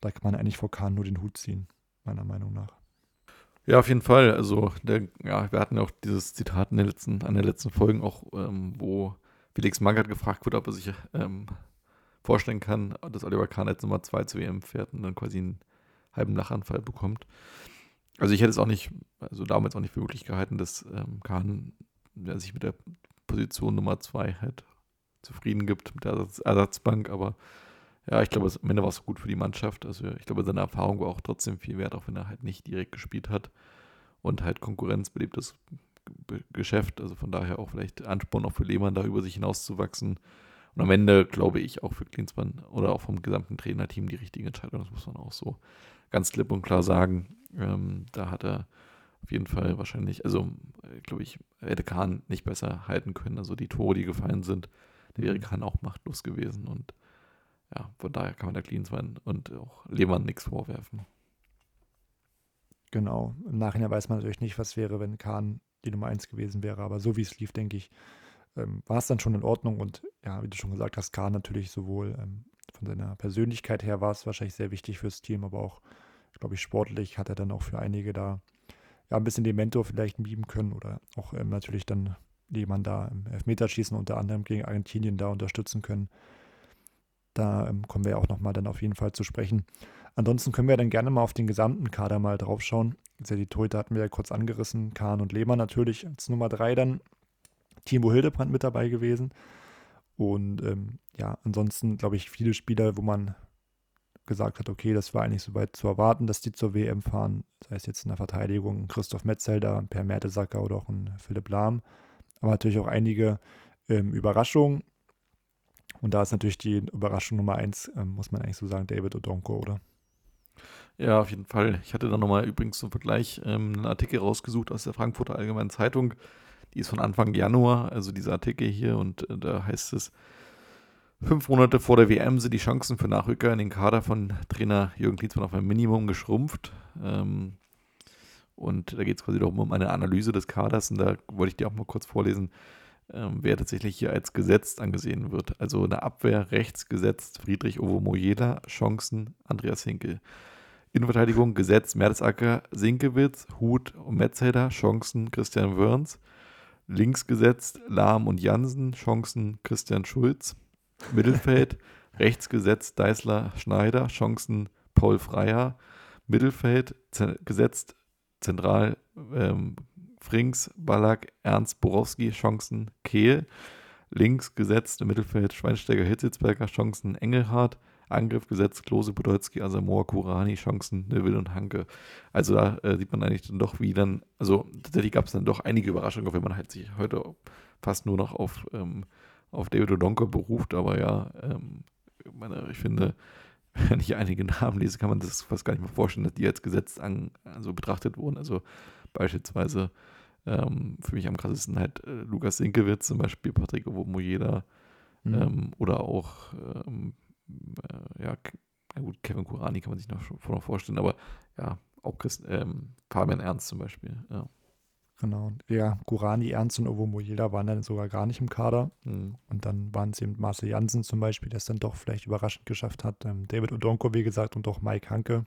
Da kann man eigentlich vor Kahn nur den Hut ziehen, meiner Meinung nach. Ja, auf jeden Fall. Also, der, ja, wir hatten ja auch dieses Zitat in den letzten, an den letzten Folgen auch, ähm, wo Felix Magath gefragt wurde, ob er sich ähm, vorstellen kann, dass Oliver Kahn jetzt Nummer 2 zu WM fährt und dann quasi einen halben Lachanfall bekommt. Also ich hätte es auch nicht, also damals auch nicht für möglich gehalten, dass ähm, Kahn ja, sich mit der Position Nummer 2 halt zufrieden gibt mit der Ersatz Ersatzbank, aber ja, ich glaube, am Ende war es gut für die Mannschaft. Also ich glaube, seine Erfahrung war auch trotzdem viel wert, auch wenn er halt nicht direkt gespielt hat und halt konkurrenzbelebtes Geschäft. Also von daher auch vielleicht Ansporn auch für Lehmann, da über sich hinauszuwachsen. Und am Ende glaube ich auch für Klinsmann oder auch vom gesamten Trainerteam die richtige Entscheidung. Das muss man auch so ganz klipp und klar sagen. Ähm, da hat er auf jeden Fall wahrscheinlich, also glaube ich, hätte Kahn nicht besser halten können. Also die Tore, die gefallen sind, der wäre mhm. Kahn auch machtlos gewesen. Und ja, von daher kann man der Klinsmann und auch Lehmann nichts vorwerfen. Genau. Im Nachhinein weiß man natürlich nicht, was wäre, wenn Kahn die Nummer 1 gewesen wäre. Aber so wie es lief, denke ich, ähm, war es dann schon in Ordnung. Und ja, wie du schon gesagt hast, Kahn natürlich sowohl ähm, von seiner Persönlichkeit her war es wahrscheinlich sehr wichtig fürs Team, aber auch, glaube ich, sportlich hat er dann auch für einige da ja ein bisschen den Mentor vielleicht bieben können oder auch ähm, natürlich dann jemand da im Elfmeterschießen unter anderem gegen Argentinien da unterstützen können. Da ähm, kommen wir ja auch nochmal dann auf jeden Fall zu sprechen. Ansonsten können wir dann gerne mal auf den gesamten Kader mal drauf schauen. Also die Torhüter hatten wir ja kurz angerissen. Kahn und Lehmann natürlich als Nummer drei dann. Timo Hildebrand mit dabei gewesen. Und ähm, ja, ansonsten glaube ich viele Spieler, wo man gesagt hat, okay, das war eigentlich soweit zu erwarten, dass die zur WM fahren. Sei es jetzt in der Verteidigung Christoph Metzelder, Per Mertesacker oder auch ein Philipp Lahm. Aber natürlich auch einige ähm, Überraschungen. Und da ist natürlich die Überraschung Nummer eins, ähm, muss man eigentlich so sagen, David Odonko, oder? Ja, auf jeden Fall. Ich hatte da nochmal übrigens zum Vergleich ähm, einen Artikel rausgesucht aus der Frankfurter Allgemeinen Zeitung. Die ist von Anfang Januar, also dieser Artikel hier, und äh, da heißt es, fünf Monate vor der WM sind die Chancen für Nachrücker in den Kader von Trainer Jürgen Klinsmann auf ein Minimum geschrumpft. Ähm, und da geht es quasi darum, um eine Analyse des Kaders, und da wollte ich dir auch mal kurz vorlesen, ähm, wer tatsächlich hier als gesetzt angesehen wird. Also in der Abwehr rechts gesetzt Friedrich Ovo Mojeda, Chancen Andreas Hinkel. Innenverteidigung Gesetz Mertesacker, Sinkewitz, Hut und Metzelder, Chancen Christian Wörns. Links gesetzt Lahm und Jansen, Chancen Christian Schulz. Mittelfeld rechts gesetzt Deißler Schneider, Chancen Paul Freier. Mittelfeld gesetzt zentral ähm, Frings, Ballack, Ernst, Borowski, Chancen, Kehl. Links gesetzt im Mittelfeld Schweinsteiger, Hitzitzberger, Chancen, Engelhardt. Angriff gesetzt, Klose, Podolski, Asamoah, Kurani, Chancen, Neville und Hanke. Also da äh, sieht man eigentlich dann doch, wie dann, also tatsächlich gab es dann doch einige Überraschungen, auch wenn man halt sich heute fast nur noch auf, ähm, auf David Odonko beruft, aber ja, ähm, meine, ich finde, wenn ich einige Namen lese, kann man das fast gar nicht mehr vorstellen, dass die als Gesetz an, also betrachtet wurden. Also beispielsweise ähm, für mich am krassesten halt äh, Lukas Sinkewitz zum Beispiel, Patrick Mojeda, Mhm. Ähm, oder auch, ähm, äh, ja, gut, Kevin Kurani kann man sich noch, noch vorstellen, aber ja, auch Chris, ähm, Fabian Ernst zum Beispiel, ja. Genau. Ja, Gurani, Ernst und Ovo Mojela waren dann sogar gar nicht im Kader. Mhm. Und dann waren es eben Marcel Janssen zum Beispiel, der es dann doch vielleicht überraschend geschafft hat. Ähm, David Odonko, wie gesagt, und auch Mike Hanke.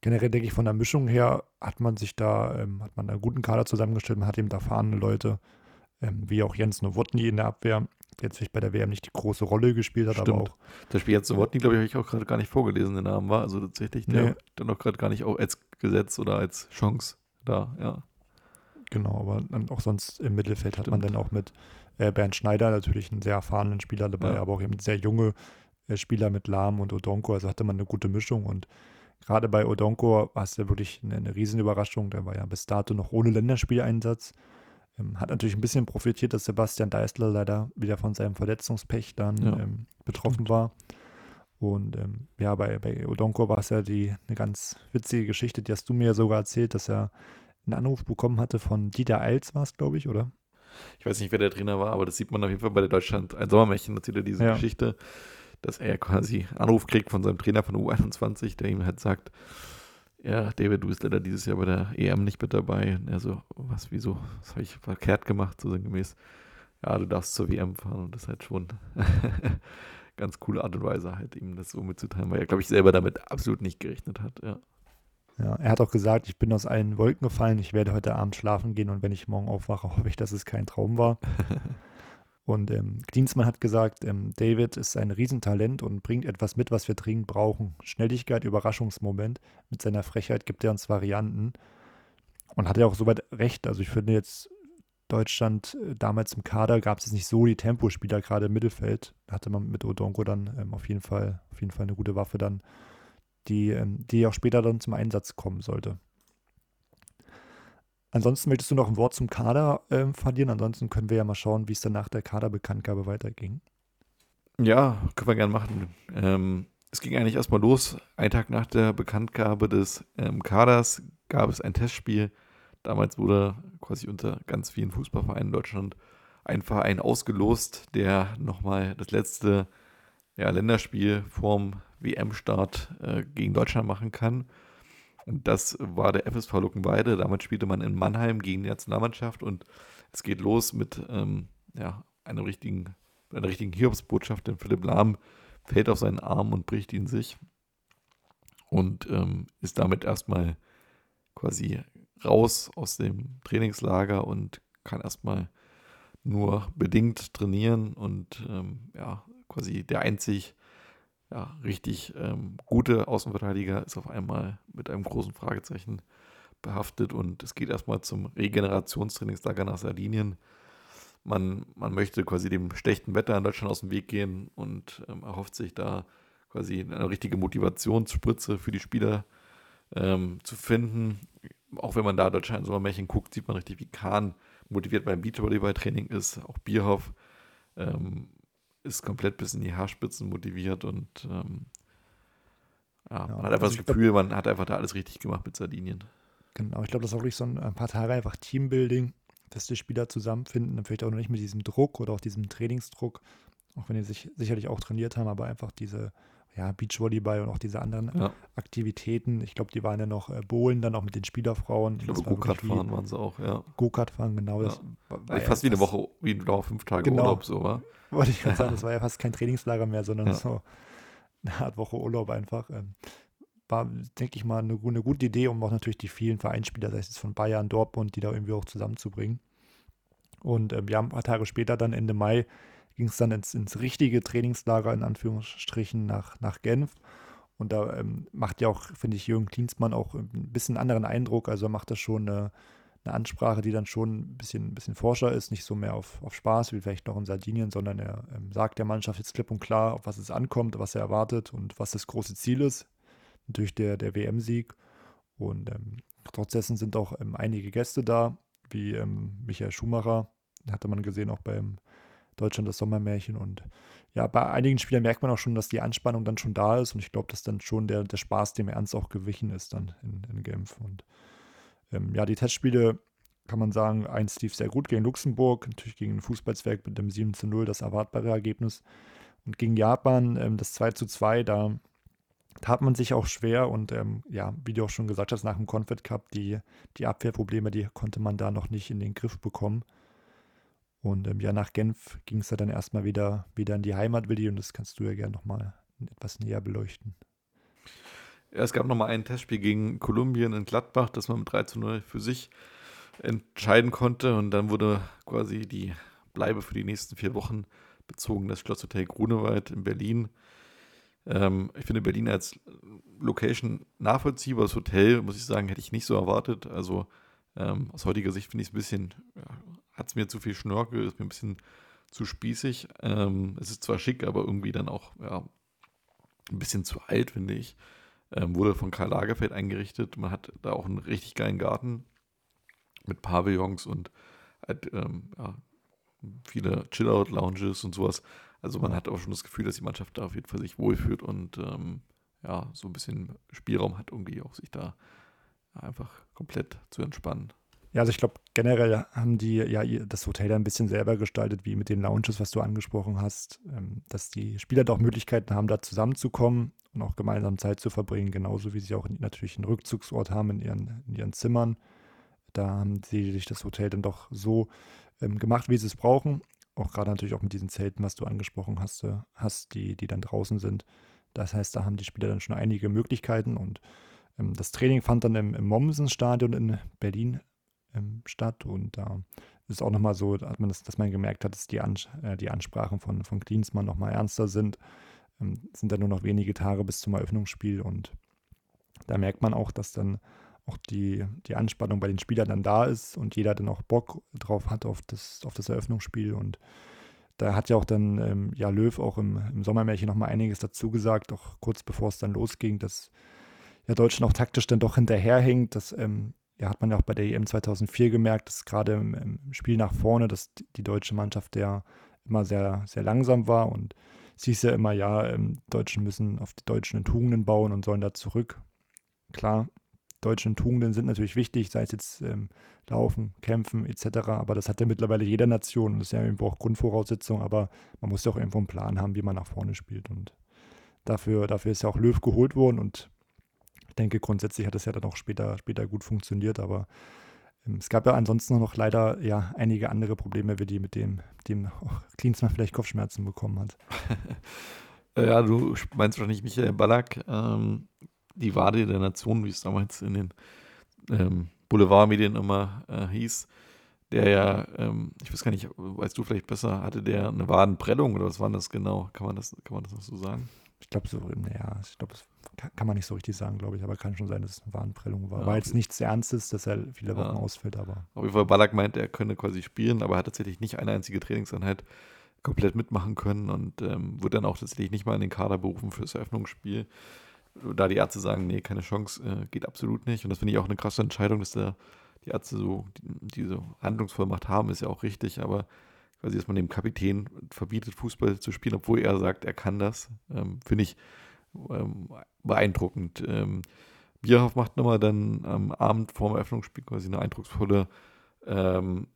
Generell denke ich, von der Mischung her hat man sich da, ähm, hat man einen guten Kader zusammengestellt. Man hat eben da erfahrene Leute, ähm, wie auch Jens Nowotny in der Abwehr, der jetzt vielleicht bei der WM nicht die große Rolle gespielt hat, Stimmt. aber auch. Das Spiel Jens Nowotny, glaube ich, habe ich auch gerade gar nicht vorgelesen, der Name war. Also tatsächlich, der nee. dann auch gerade gar nicht auch als Gesetz oder als Chance da, ja. Genau, aber dann auch sonst im Mittelfeld Stimmt. hat man dann auch mit äh, Bernd Schneider natürlich einen sehr erfahrenen Spieler dabei, ja. aber auch eben sehr junge äh, Spieler mit Lahm und Odonko, also hatte man eine gute Mischung und gerade bei Odonko war es ja wirklich eine, eine Riesenüberraschung, der war ja bis dato noch ohne Länderspieleinsatz, ähm, hat natürlich ein bisschen profitiert, dass Sebastian Deißler leider wieder von seinem Verletzungspech dann ja. ähm, betroffen war. Und ähm, ja, bei, bei Odonko war es ja die, eine ganz witzige Geschichte, die hast du mir sogar erzählt, dass er einen Anruf bekommen hatte von Dieter Eils, war es, glaube ich, oder? Ich weiß nicht, wer der Trainer war, aber das sieht man auf jeden Fall bei der Deutschland ein Sommermärchen, erzählt er diese ja. Geschichte, dass er quasi Anruf kriegt von seinem Trainer von U21, der ihm halt sagt, ja, David, du bist leider dieses Jahr bei der EM nicht mit dabei. Und er so, was, wieso? Was habe ich verkehrt gemacht, so sinngemäß. Ja, du darfst zur WM fahren und das ist halt schon ganz coole Art und Weise, halt ihm das so mitzuteilen, weil er, glaube ich, selber damit absolut nicht gerechnet hat, ja. Ja, er hat auch gesagt, ich bin aus allen Wolken gefallen, ich werde heute Abend schlafen gehen und wenn ich morgen aufwache, hoffe ich, dass es kein Traum war. und ähm, Dienstmann hat gesagt, ähm, David ist ein Riesentalent und bringt etwas mit, was wir dringend brauchen. Schnelligkeit, Überraschungsmoment. Mit seiner Frechheit gibt er uns Varianten. Und hat er auch soweit recht. Also ich finde jetzt, Deutschland äh, damals im Kader gab es nicht so die Tempospieler, gerade im Mittelfeld. Da hatte man mit Odonko dann ähm, auf jeden Fall, auf jeden Fall eine gute Waffe dann die, ähm, die auch später dann zum Einsatz kommen sollte. Ansonsten möchtest du noch ein Wort zum Kader äh, verlieren? Ansonsten können wir ja mal schauen, wie es dann nach der Kaderbekanntgabe weiterging. Ja, können wir gerne machen. Ähm, es ging eigentlich erstmal los. Ein Tag nach der Bekanntgabe des ähm, Kaders gab es ein Testspiel. Damals wurde quasi unter ganz vielen Fußballvereinen in Deutschland ein Verein ausgelost, der nochmal das letzte ja, Länderspiel vorm WM-Start äh, gegen Deutschland machen kann. Und das war der FSV Luckenweide. Damit spielte man in Mannheim gegen die Nationalmannschaft und es geht los mit ähm, ja, einer richtigen, einer richtigen Hiobsbotschaft, denn Philipp Lahm fällt auf seinen Arm und bricht ihn sich und ähm, ist damit erstmal quasi raus aus dem Trainingslager und kann erstmal nur bedingt trainieren und ähm, ja, quasi der einzig ja, richtig ähm, gute Außenverteidiger ist auf einmal mit einem großen Fragezeichen behaftet und es geht erstmal zum Regenerationstrainingslager nach Sardinien. Man, man möchte quasi dem schlechten Wetter in Deutschland aus dem Weg gehen und ähm, erhofft sich da quasi eine richtige Motivationsspritze für die Spieler ähm, zu finden. Auch wenn man da Deutschland Sommermärchen guckt, sieht man richtig, wie Kahn motiviert beim Beachvolleyball-Training ist. Auch Bierhoff ähm, ist komplett bis in die Haarspitzen motiviert und ähm, ja, ja, man hat einfach also das Gefühl, glaub, man hat einfach da alles richtig gemacht mit Sardinien. Genau, ich glaube, das ist auch wirklich so ein, ein, paar Tage einfach Teambuilding, dass die Spieler zusammenfinden, dann vielleicht auch noch nicht mit diesem Druck oder auch diesem Trainingsdruck, auch wenn die sich sicherlich auch trainiert haben, aber einfach diese ja, Beachvolleyball und auch diese anderen ja. Aktivitäten. Ich glaube, die waren ja noch äh, Bowlen, dann auch mit den Spielerfrauen. Ich glaube, Go-Kart fahren waren sie auch, ja. Go-Kart fahren, genau. Ja. Das war, war fast wie eine Woche, wie genau fünf Tage genau. Urlaub, so war. Wollte ich gerade sagen, das war ja fast kein Trainingslager mehr, sondern so eine Art Woche Urlaub einfach. Ähm, war, denke ich mal, eine, eine, gute Idee, um auch natürlich die vielen Vereinsspieler, sei es von Bayern, Dortmund, die da irgendwie auch zusammenzubringen. Und ähm, ja, ein paar Tage später, dann Ende Mai, ging es dann ins, ins richtige Trainingslager, in Anführungsstrichen, nach, nach Genf. Und da ähm, macht ja auch, finde ich, Jürgen Klinsmann auch ein bisschen anderen Eindruck. Also er macht das schon eine, eine Ansprache, die dann schon ein bisschen, ein bisschen forscher ist, nicht so mehr auf, auf Spaß wie vielleicht noch in Sardinien, sondern er ähm, sagt der Mannschaft jetzt klipp und klar, auf was es ankommt, was er erwartet und was das große Ziel ist. Natürlich der, der WM-Sieg. Und ähm, trotz dessen sind auch ähm, einige Gäste da, wie ähm, Michael Schumacher, hatte man gesehen auch beim Deutschland das Sommermärchen. Und ja, bei einigen Spielern merkt man auch schon, dass die Anspannung dann schon da ist. Und ich glaube, dass dann schon der, der Spaß dem Ernst auch gewichen ist dann in, in Genf. Und ähm, ja, die Testspiele kann man sagen, eins lief sehr gut gegen Luxemburg, natürlich gegen ein Fußballzwerg mit dem 7 zu 0, das erwartbare Ergebnis. Und gegen Japan ähm, das 2 zu 2, da tat man sich auch schwer und ähm, ja, wie du auch schon gesagt hast, nach dem Confed Cup, die, die Abwehrprobleme, die konnte man da noch nicht in den Griff bekommen. Und ähm, ja, nach Genf ging es ja dann erstmal wieder, wieder in die Heimat, Willi, und das kannst du ja gerne nochmal etwas näher beleuchten. Ja, es gab nochmal ein Testspiel gegen Kolumbien in Gladbach, das man mit 3 zu 0 für sich entscheiden konnte. Und dann wurde quasi die Bleibe für die nächsten vier Wochen bezogen, das Schlosshotel Grunewald in Berlin. Ähm, ich finde Berlin als Location nachvollziehbar. Das Hotel, muss ich sagen, hätte ich nicht so erwartet. Also ähm, aus heutiger Sicht finde ich es ein bisschen, ja, hat es mir zu viel Schnörkel, ist mir ein bisschen zu spießig. Ähm, es ist zwar schick, aber irgendwie dann auch ja, ein bisschen zu alt, finde ich. Ähm, wurde von Karl Lagerfeld eingerichtet. Man hat da auch einen richtig geilen Garten mit Pavillons und halt, ähm, ja, viele Chill-Out-Lounges und sowas. Also man hat auch schon das Gefühl, dass die Mannschaft da auf jeden Fall sich wohlfühlt und ähm, ja, so ein bisschen Spielraum hat, irgendwie auch sich da einfach komplett zu entspannen. Ja, also ich glaube, generell haben die ja das Hotel ein bisschen selber gestaltet, wie mit den Lounges, was du angesprochen hast, ähm, dass die Spieler da auch Möglichkeiten haben, da zusammenzukommen und auch gemeinsam Zeit zu verbringen, genauso wie sie auch natürlich einen Rückzugsort haben in ihren, in ihren Zimmern. Da haben sie sich das Hotel dann doch so ähm, gemacht, wie sie es brauchen. Auch gerade natürlich auch mit diesen Zelten, was du angesprochen hast, äh, hast die, die dann draußen sind. Das heißt, da haben die Spieler dann schon einige Möglichkeiten und ähm, das Training fand dann im, im Mommsen-Stadion in Berlin ähm, statt. Und da ist auch nochmal so, dass man, das, dass man gemerkt hat, dass die, Ans äh, die Ansprachen von, von Klinsmann nochmal ernster sind. Ähm, sind dann nur noch wenige Tage bis zum Eröffnungsspiel und da merkt man auch, dass dann auch die, die Anspannung bei den Spielern dann da ist und jeder dann auch Bock drauf hat auf das, auf das Eröffnungsspiel. Und da hat ja auch dann ähm, ja, Löw auch im, im Sommermärchen nochmal einiges dazu gesagt, auch kurz bevor es dann losging, dass ja Deutschland auch taktisch dann doch hinterherhinkt, dass ähm, ja, hat man ja auch bei der EM 2004 gemerkt, dass gerade im, Spiel nach vorne, dass die deutsche Mannschaft ja immer sehr, sehr langsam war und es hieß ja immer, ja, ähm, Deutschen müssen auf die deutschen Tugenden bauen und sollen da zurück. Klar, deutsche Tugenden sind natürlich wichtig, sei es jetzt ähm, Laufen, Kämpfen etc., aber das hat ja mittlerweile jede Nation und das ist ja irgendwo auch Grundvoraussetzung, aber man muss ja auch irgendwo einen Plan haben, wie man nach vorne spielt und dafür, dafür ist ja auch Löw geholt worden und ich denke, grundsätzlich hat das ja dann auch später, später gut funktioniert, aber ähm, es gab ja ansonsten noch leider ja einige andere Probleme, wie die mit dem, dem Klinsmann vielleicht Kopfschmerzen bekommen hat. ja, du meinst wahrscheinlich Michael Ballack, ähm, die Wade der Nation, wie es damals in den ähm, Boulevardmedien immer äh, hieß, der ja, ähm, ich weiß gar nicht, weißt du vielleicht besser, hatte der eine Wadenprellung oder was war das genau? Kann man das, kann man das noch so sagen? Ich glaube so, naja, ich glaube, das kann man nicht so richtig sagen, glaube ich, aber kann schon sein, dass es eine Warnprellung war. Ja, war jetzt nichts Ernstes, dass er viele Wochen ja. ausfällt, aber. Auf jeden Fall, Ballack meint, er könne quasi spielen, aber er hat tatsächlich nicht eine einzige Trainingseinheit komplett mitmachen können und ähm, wurde dann auch tatsächlich nicht mal in den Kader berufen für das Eröffnungsspiel. Da die Ärzte sagen, nee, keine Chance, äh, geht absolut nicht. Und das finde ich auch eine krasse Entscheidung, dass der, die Ärzte so die, diese Handlungsvollmacht haben, ist ja auch richtig, aber quasi, dass man dem Kapitän verbietet, Fußball zu spielen, obwohl er sagt, er kann das, ähm, finde ich ähm, beeindruckend. Ähm, Bierhoff macht nochmal dann am Abend vor dem Eröffnungsspiel quasi eine eindrucksvolle ähm,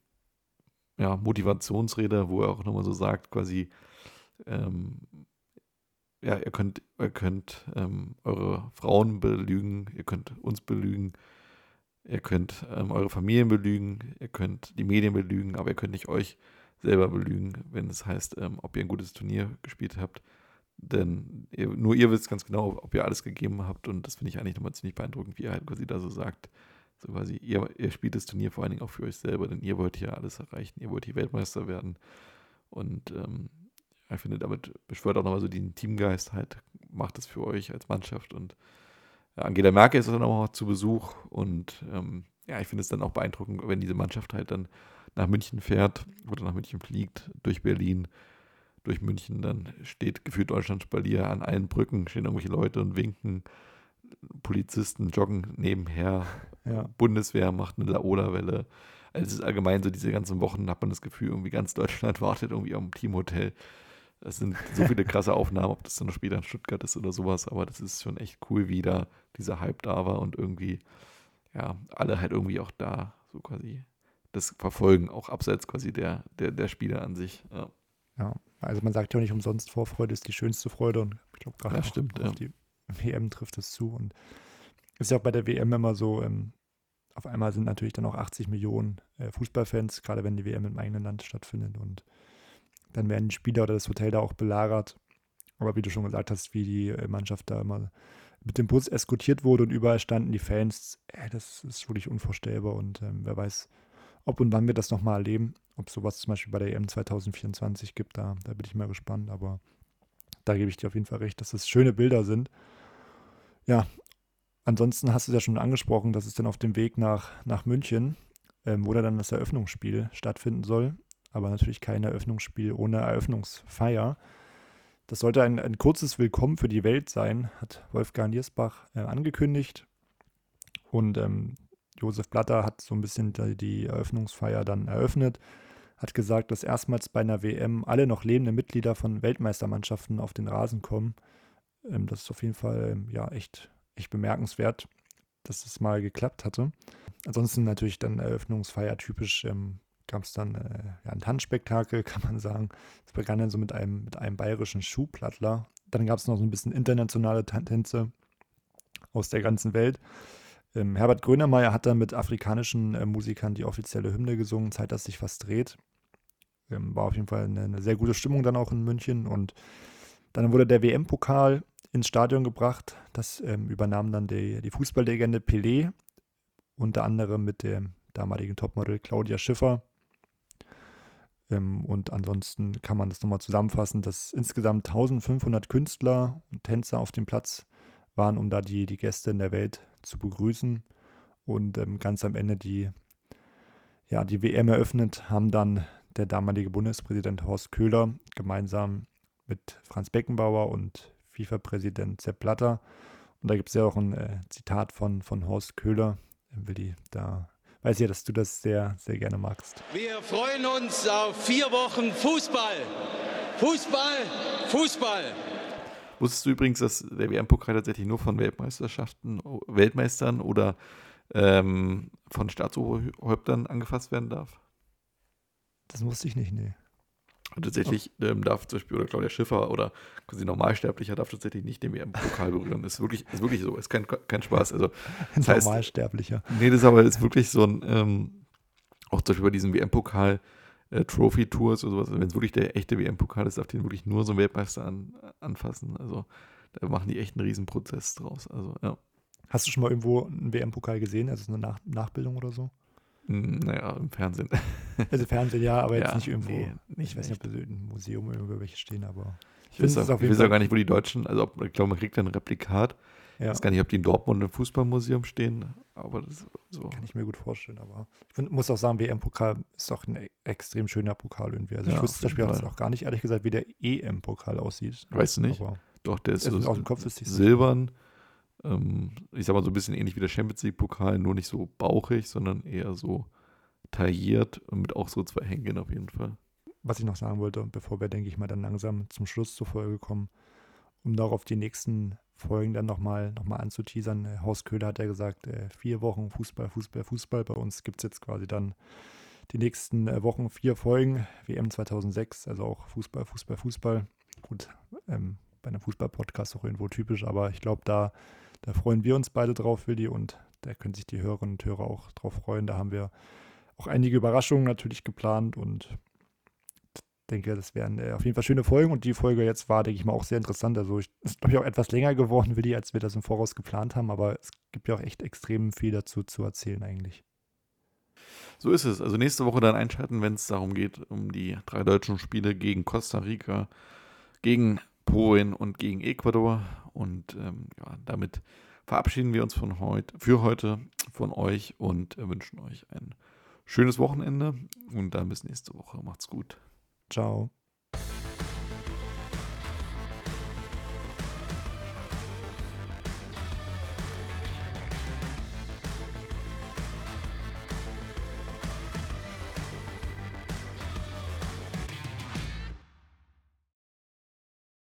ja, Motivationsrede, wo er auch nochmal so sagt, quasi, ähm, ja, ihr könnt, ihr könnt ähm, eure Frauen belügen, ihr könnt uns belügen, ihr könnt eure Familien belügen, ihr könnt die Medien belügen, aber ihr könnt nicht euch selber belügen, wenn es heißt, ähm, ob ihr ein gutes Turnier gespielt habt. Denn ihr, nur ihr wisst ganz genau, ob ihr alles gegeben habt. Und das finde ich eigentlich nochmal ziemlich beeindruckend, wie er halt quasi da so sagt. So quasi, ihr, ihr spielt das Turnier vor allen Dingen auch für euch selber, denn ihr wollt hier alles erreichen. Ihr wollt hier Weltmeister werden. Und ähm, ich finde, damit beschwört auch nochmal so den Teamgeist halt, macht das für euch als Mannschaft. Und Angela Merkel ist dann auch zu Besuch. Und ähm, ja, ich finde es dann auch beeindruckend, wenn diese Mannschaft halt dann nach München fährt oder nach München fliegt, durch Berlin durch München, dann steht gefühlt Deutschland Spalier an allen Brücken, stehen irgendwelche Leute und winken. Polizisten joggen nebenher. Ja. Bundeswehr macht eine Laola-Welle. Also es ist allgemein so, diese ganzen Wochen hat man das Gefühl, irgendwie ganz Deutschland wartet irgendwie am Teamhotel. Es sind so viele krasse Aufnahmen, ob das dann noch später in Stuttgart ist oder sowas, aber das ist schon echt cool, wie da dieser Hype da war und irgendwie, ja, alle halt irgendwie auch da so quasi das verfolgen, auch abseits quasi der, der, der Spieler an sich. Ja. ja. also man sagt ja nicht umsonst, Vorfreude ist die schönste Freude und ich glaube gerade ja, auf die WM trifft es zu und ist ja auch bei der WM immer so, ähm, auf einmal sind natürlich dann auch 80 Millionen äh, Fußballfans, gerade wenn die WM im eigenen Land stattfindet und dann werden die Spieler oder das Hotel da auch belagert. Aber wie du schon gesagt hast, wie die äh, Mannschaft da immer mit dem Bus eskortiert wurde und überall standen die Fans, ey, das ist wirklich unvorstellbar und ähm, wer weiß, ob und wann wir das nochmal erleben. Ob sowas zum Beispiel bei der EM 2024 gibt, da, da bin ich mal gespannt. Aber da gebe ich dir auf jeden Fall recht, dass es schöne Bilder sind. Ja, ansonsten hast du es ja schon angesprochen, dass es dann auf dem Weg nach, nach München, ähm, wo da dann das Eröffnungsspiel stattfinden soll. Aber natürlich kein Eröffnungsspiel ohne Eröffnungsfeier. Das sollte ein, ein kurzes Willkommen für die Welt sein, hat Wolfgang Niersbach äh, angekündigt. Und ähm, Josef Blatter hat so ein bisschen die, Eröffnungsfeier dann eröffnet, hat gesagt, dass erstmals bei einer WM alle noch lebenden Mitglieder von Weltmeistermannschaften auf den Rasen kommen. Ähm, das ist auf jeden Fall ähm, ja echt, echt bemerkenswert, dass das mal geklappt hatte. Ansonsten natürlich dann Eröffnungsfeier typisch ähm, gab es dann äh, ja, ein Tanzspektakel, kann man sagen. Es begann dann so mit einem, mit einem bayerischen Schuhplattler. Dann gab es noch so ein bisschen internationale Tänze aus der ganzen Welt. Ähm, Herbert Grönemeyer hat dann mit afrikanischen äh, Musikern die offizielle Hymne gesungen, Zeit, dass sich was dreht. Ähm, war auf jeden Fall eine, eine, sehr gute Stimmung dann auch in München. Und dann wurde der WM-Pokal ins Stadion gebracht. Das ähm, übernahm dann die, die Fußballlegende Pelé, unter anderem mit dem damaligen Topmodel Claudia Schiffer. Ähm, und ansonsten kann man das nochmal zusammenfassen, dass insgesamt 1500 Künstler und Tänzer auf dem Platz waren, um da die, die Gäste in der Welt zu begrüßen. Und ähm, ganz am Ende die, ja, die WM eröffnet haben dann der damalige Bundespräsident Horst Köhler gemeinsam mit Franz Beckenbauer und FIFA-Präsident Sepp Blatter. Und da gibt es ja auch ein äh, Zitat von, von Horst Köhler. Willi, da weiß ja, dass du das sehr, sehr gerne magst. Wir freuen uns auf vier Wochen Fußball. Fußball, Fußball. Wusstest du übrigens, dass der WM-Pokal tatsächlich nur von Weltmeisterschaften, Weltmeistern oder ähm, von Staatsoberhäuptern angefasst werden darf? Das wusste ich nicht, nee. Und tatsächlich ähm, darf zum Beispiel, oder Claudia Schiffer oder quasi Normalsterblicher darf tatsächlich nicht den WM-Pokal berühren. Das ist wirklich, ist wirklich so, ist kein, kein Spaß. Also, das Normalsterblicher. Heißt, nee, das ist aber ist wirklich so ein, ähm, auch zum Beispiel bei diesem WM-Pokal, äh, Trophy-Tours oder sowas, wenn es wirklich der echte WM-Pokal ist, darf den wirklich nur so ein Weltmeister an, anfassen. Also da machen die echt einen Riesenprozess draus. Also, ja. Hast du schon mal irgendwo einen WM-Pokal gesehen? Also eine Nach Nachbildung oder so? Hm, naja, im Fernsehen. Also Fernsehen ja, aber jetzt ja, nicht irgendwo. Nee, nicht ich weiß nicht, ob im Museum irgendwo welche stehen, aber. Ich weiß, auch, ich weiß auch gar nicht, wo die Deutschen, also ob, ich glaube, man kriegt ein Replikat. Ja. Ich weiß gar nicht, ob die in Dortmund im Fußballmuseum stehen, aber das so. Kann ich mir gut vorstellen, aber ich find, muss auch sagen, WM-Pokal ist doch ein e-, extrem schöner Pokal irgendwie. Also ja, ich wusste zum Beispiel auch gar nicht, ehrlich gesagt, wie der EM-Pokal aussieht. Weißt du nicht? Aber doch, der ist so aus dem Kopf ist silbern. Ähm, ich sag mal so ein bisschen ähnlich wie der Champions League-Pokal, nur nicht so bauchig, sondern eher so tailliert und mit auch so zwei Hängen auf jeden Fall. Was ich noch sagen wollte, bevor wir, denke ich mal, dann langsam zum Schluss zur Folge kommen, um darauf die nächsten Folgen dann nochmal noch mal anzuteasern. Äh, Horst Köhler hat ja gesagt, äh, vier Wochen Fußball, Fußball, Fußball. Bei uns gibt es jetzt quasi dann die nächsten äh, Wochen vier Folgen, WM 2006, also auch Fußball, Fußball, Fußball. Gut, ähm, bei einem Fußball-Podcast auch irgendwo typisch, aber ich glaube, da, da freuen wir uns beide drauf, Willi, und da können sich die Hörerinnen und Hörer auch drauf freuen. Da haben wir auch einige Überraschungen natürlich geplant und denke, das wären äh, auf jeden Fall schöne Folgen und die Folge jetzt war, denke ich mal, auch sehr interessant. Also ich, ist, glaube ich, auch etwas länger geworden, Willi, als wir das im Voraus geplant haben, aber es gibt ja auch echt extrem viel dazu zu erzählen eigentlich. So ist es. Also nächste Woche dann einschalten, wenn es darum geht, um die drei deutschen Spiele gegen Costa Rica, gegen Polen und gegen Ecuador. Und ähm, ja, damit verabschieden wir uns von heute, für heute von euch und äh, wünschen euch ein schönes Wochenende und dann bis nächste Woche. Macht's gut. Ciao.